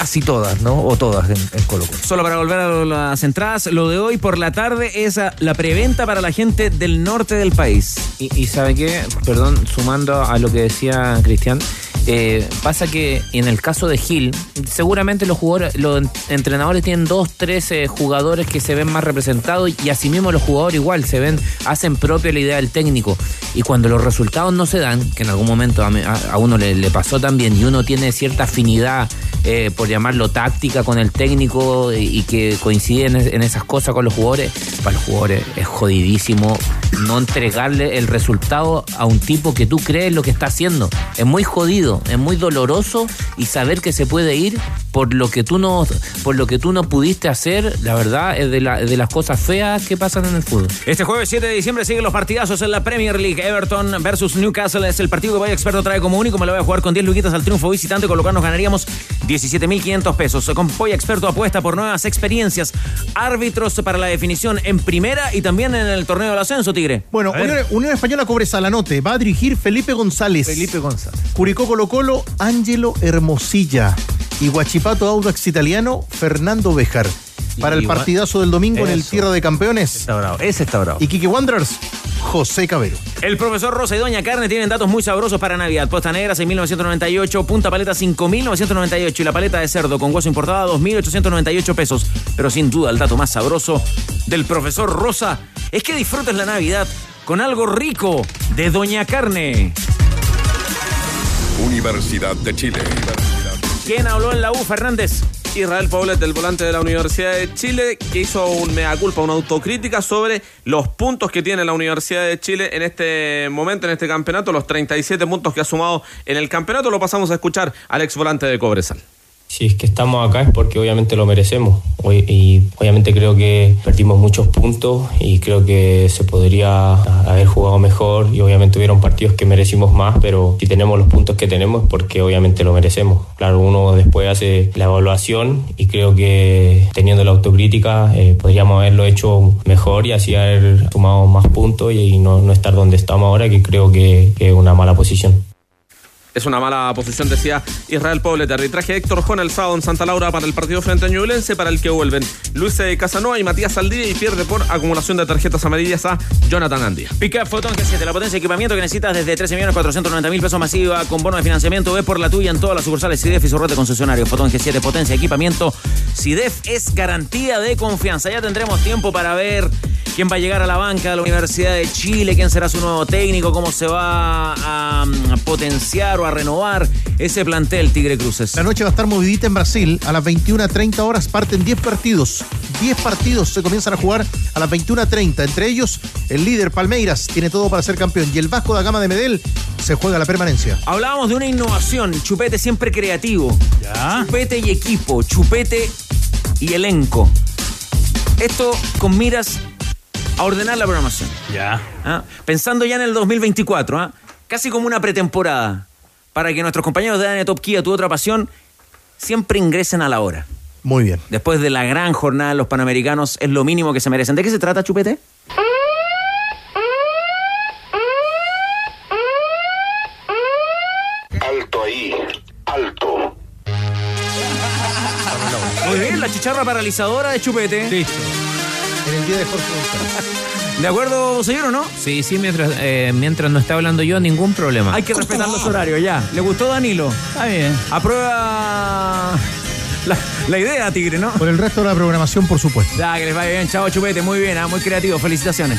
casi todas, ¿no? O todas en, en Colo Colo. Solo para volver a las entradas, lo de hoy por la tarde es a- la preventa para la gente del norte del país. Y, y sabe qué, perdón, sumando a lo que decía Cristian, eh, pasa que en el caso de Gil, seguramente los jugadores, los en- entrenadores tienen dos, tres eh, jugadores que se ven más representados y asimismo los jugadores igual se ven, hacen propia la idea del técnico. Y cuando los resultados no se dan, que en algún momento a, me- a- a uno le, le pasó también, y uno tiene cierta afinidad, eh, por llamarlo táctica con el técnico y, que coincide en, es- en esas cosas con los jugadores, para los jugadores es jodidísimo no entregarle el resultado a un tipo que tú crees lo que está haciendo. Es muy jodido, es muy doloroso y saber que se puede ir por lo que tú no, por lo que tú no pudiste hacer, la verdad, es de, la- de las cosas feas que pasan en el fútbol. Este jueves 7 de diciembre siguen los partidazos en la Premier League. Everton versus Newcastle es el partido que Vaya Experto trae como único. Me lo voy a jugar con 10 luquitas al triunfo visitante, con ganaríamos 17.500 pesos. Con Polla Experto apuesta por nuevas experiencias. Árbitros para la definición en primera y también en el torneo del ascenso, Tigre. Bueno, Unión, Unión Española Cobresal, anote. Va a dirigir Felipe González. Felipe González. Curicó Colo Colo, Ángelo Hermosilla. Y Guachipato Audax Italiano, Fernando Bejar. Para el partidazo del domingo en el. Tierra de Campeones. Está bravo, ese está bravo. Y Quique Wanderers, José Cabero. El profesor Rosa y Doña Carne tienen datos muy sabrosos para Navidad. Posta negra 6.998, punta paleta 5.998 y la paleta de cerdo con hueso importada 2.898 pesos. Pero sin duda el dato más sabroso del profesor Rosa es que disfrutes la Navidad con algo rico de Doña Carne. Universidad de Chile. ¿Quién habló en la U, Fernández? Israel Poblet, del volante de la Universidad de Chile, que hizo un mea culpa, una autocrítica sobre los puntos que tiene la Universidad de Chile en este momento, en este campeonato, los 37 puntos que ha sumado en el campeonato. Lo pasamos a escuchar al ex volante de Cobresal. Si es que estamos acá es porque obviamente lo merecemos y obviamente creo que perdimos muchos puntos y creo que se podría haber jugado mejor y obviamente hubieron partidos que merecimos más, pero si tenemos los puntos que tenemos es porque obviamente lo merecemos. Claro, uno después hace la evaluación y creo que teniendo la autocrítica eh, podríamos haberlo hecho mejor y así haber sumado más puntos y, no, estar donde estamos ahora, que creo que es una mala posición. Es una mala posición, decía Israel Poblet. Arbitraje Héctor Jona el en Santa Laura para el partido frente a Ñublense, para el que vuelven Luis Casanova y Matías Saldivia y pierde por acumulación de tarjetas amarillas a Jonathan Andía. Pickup Photon G7, la potencia de equipamiento que necesitas desde 13.490.000 pesos masiva con bono de financiamiento. Ve por la tuya en todas las sucursales CIDEF y su red de concesionarios. Photon G7, potencia equipamiento. CIDEF es garantía de confianza. Ya tendremos tiempo para ver quién va a llegar a la banca de la Universidad de Chile, quién será su nuevo técnico, cómo se va a, mm, potenciar o a renovar ese plantel Tigre Cruces. La noche va a estar movidita en Brasil. A las 21.30 horas parten 10 partidos. 10 partidos se comienzan a jugar a las 21.30. Entre ellos, el líder Palmeiras tiene todo para ser campeón. Y el Vasco da Gama de Medel se juega la permanencia. Hablábamos de una innovación, chupete siempre creativo. Chupete y equipo, chupete y elenco. Esto con miras a ordenar la programación. Ya. ¿ah? Pensando ya en el 2024, ¿ah? casi como una pretemporada, para que nuestros compañeros de ADN Top Kia, tu otra pasión, siempre ingresen a la hora. Muy bien. Después de la gran jornada de los Panamericanos, es lo mínimo que se merecen. ¿De qué se trata, Chupete? Alto ahí, alto. Muy bien, la chicharra paralizadora de Chupete. Listo. En el día de Jorge González. ¿De acuerdo, señor, o no? Sí, sí, mientras, eh, mientras no esté hablando yo, ningún problema. Hay que respetar los horarios, ya. ¿Le gustó Danilo? Está bien. Aprueba la, la idea, Tigre, ¿no? Por el resto de la programación, por supuesto. Ya, que les vaya bien. Chao, Chupete. Muy bien, ah, muy creativo. Felicitaciones.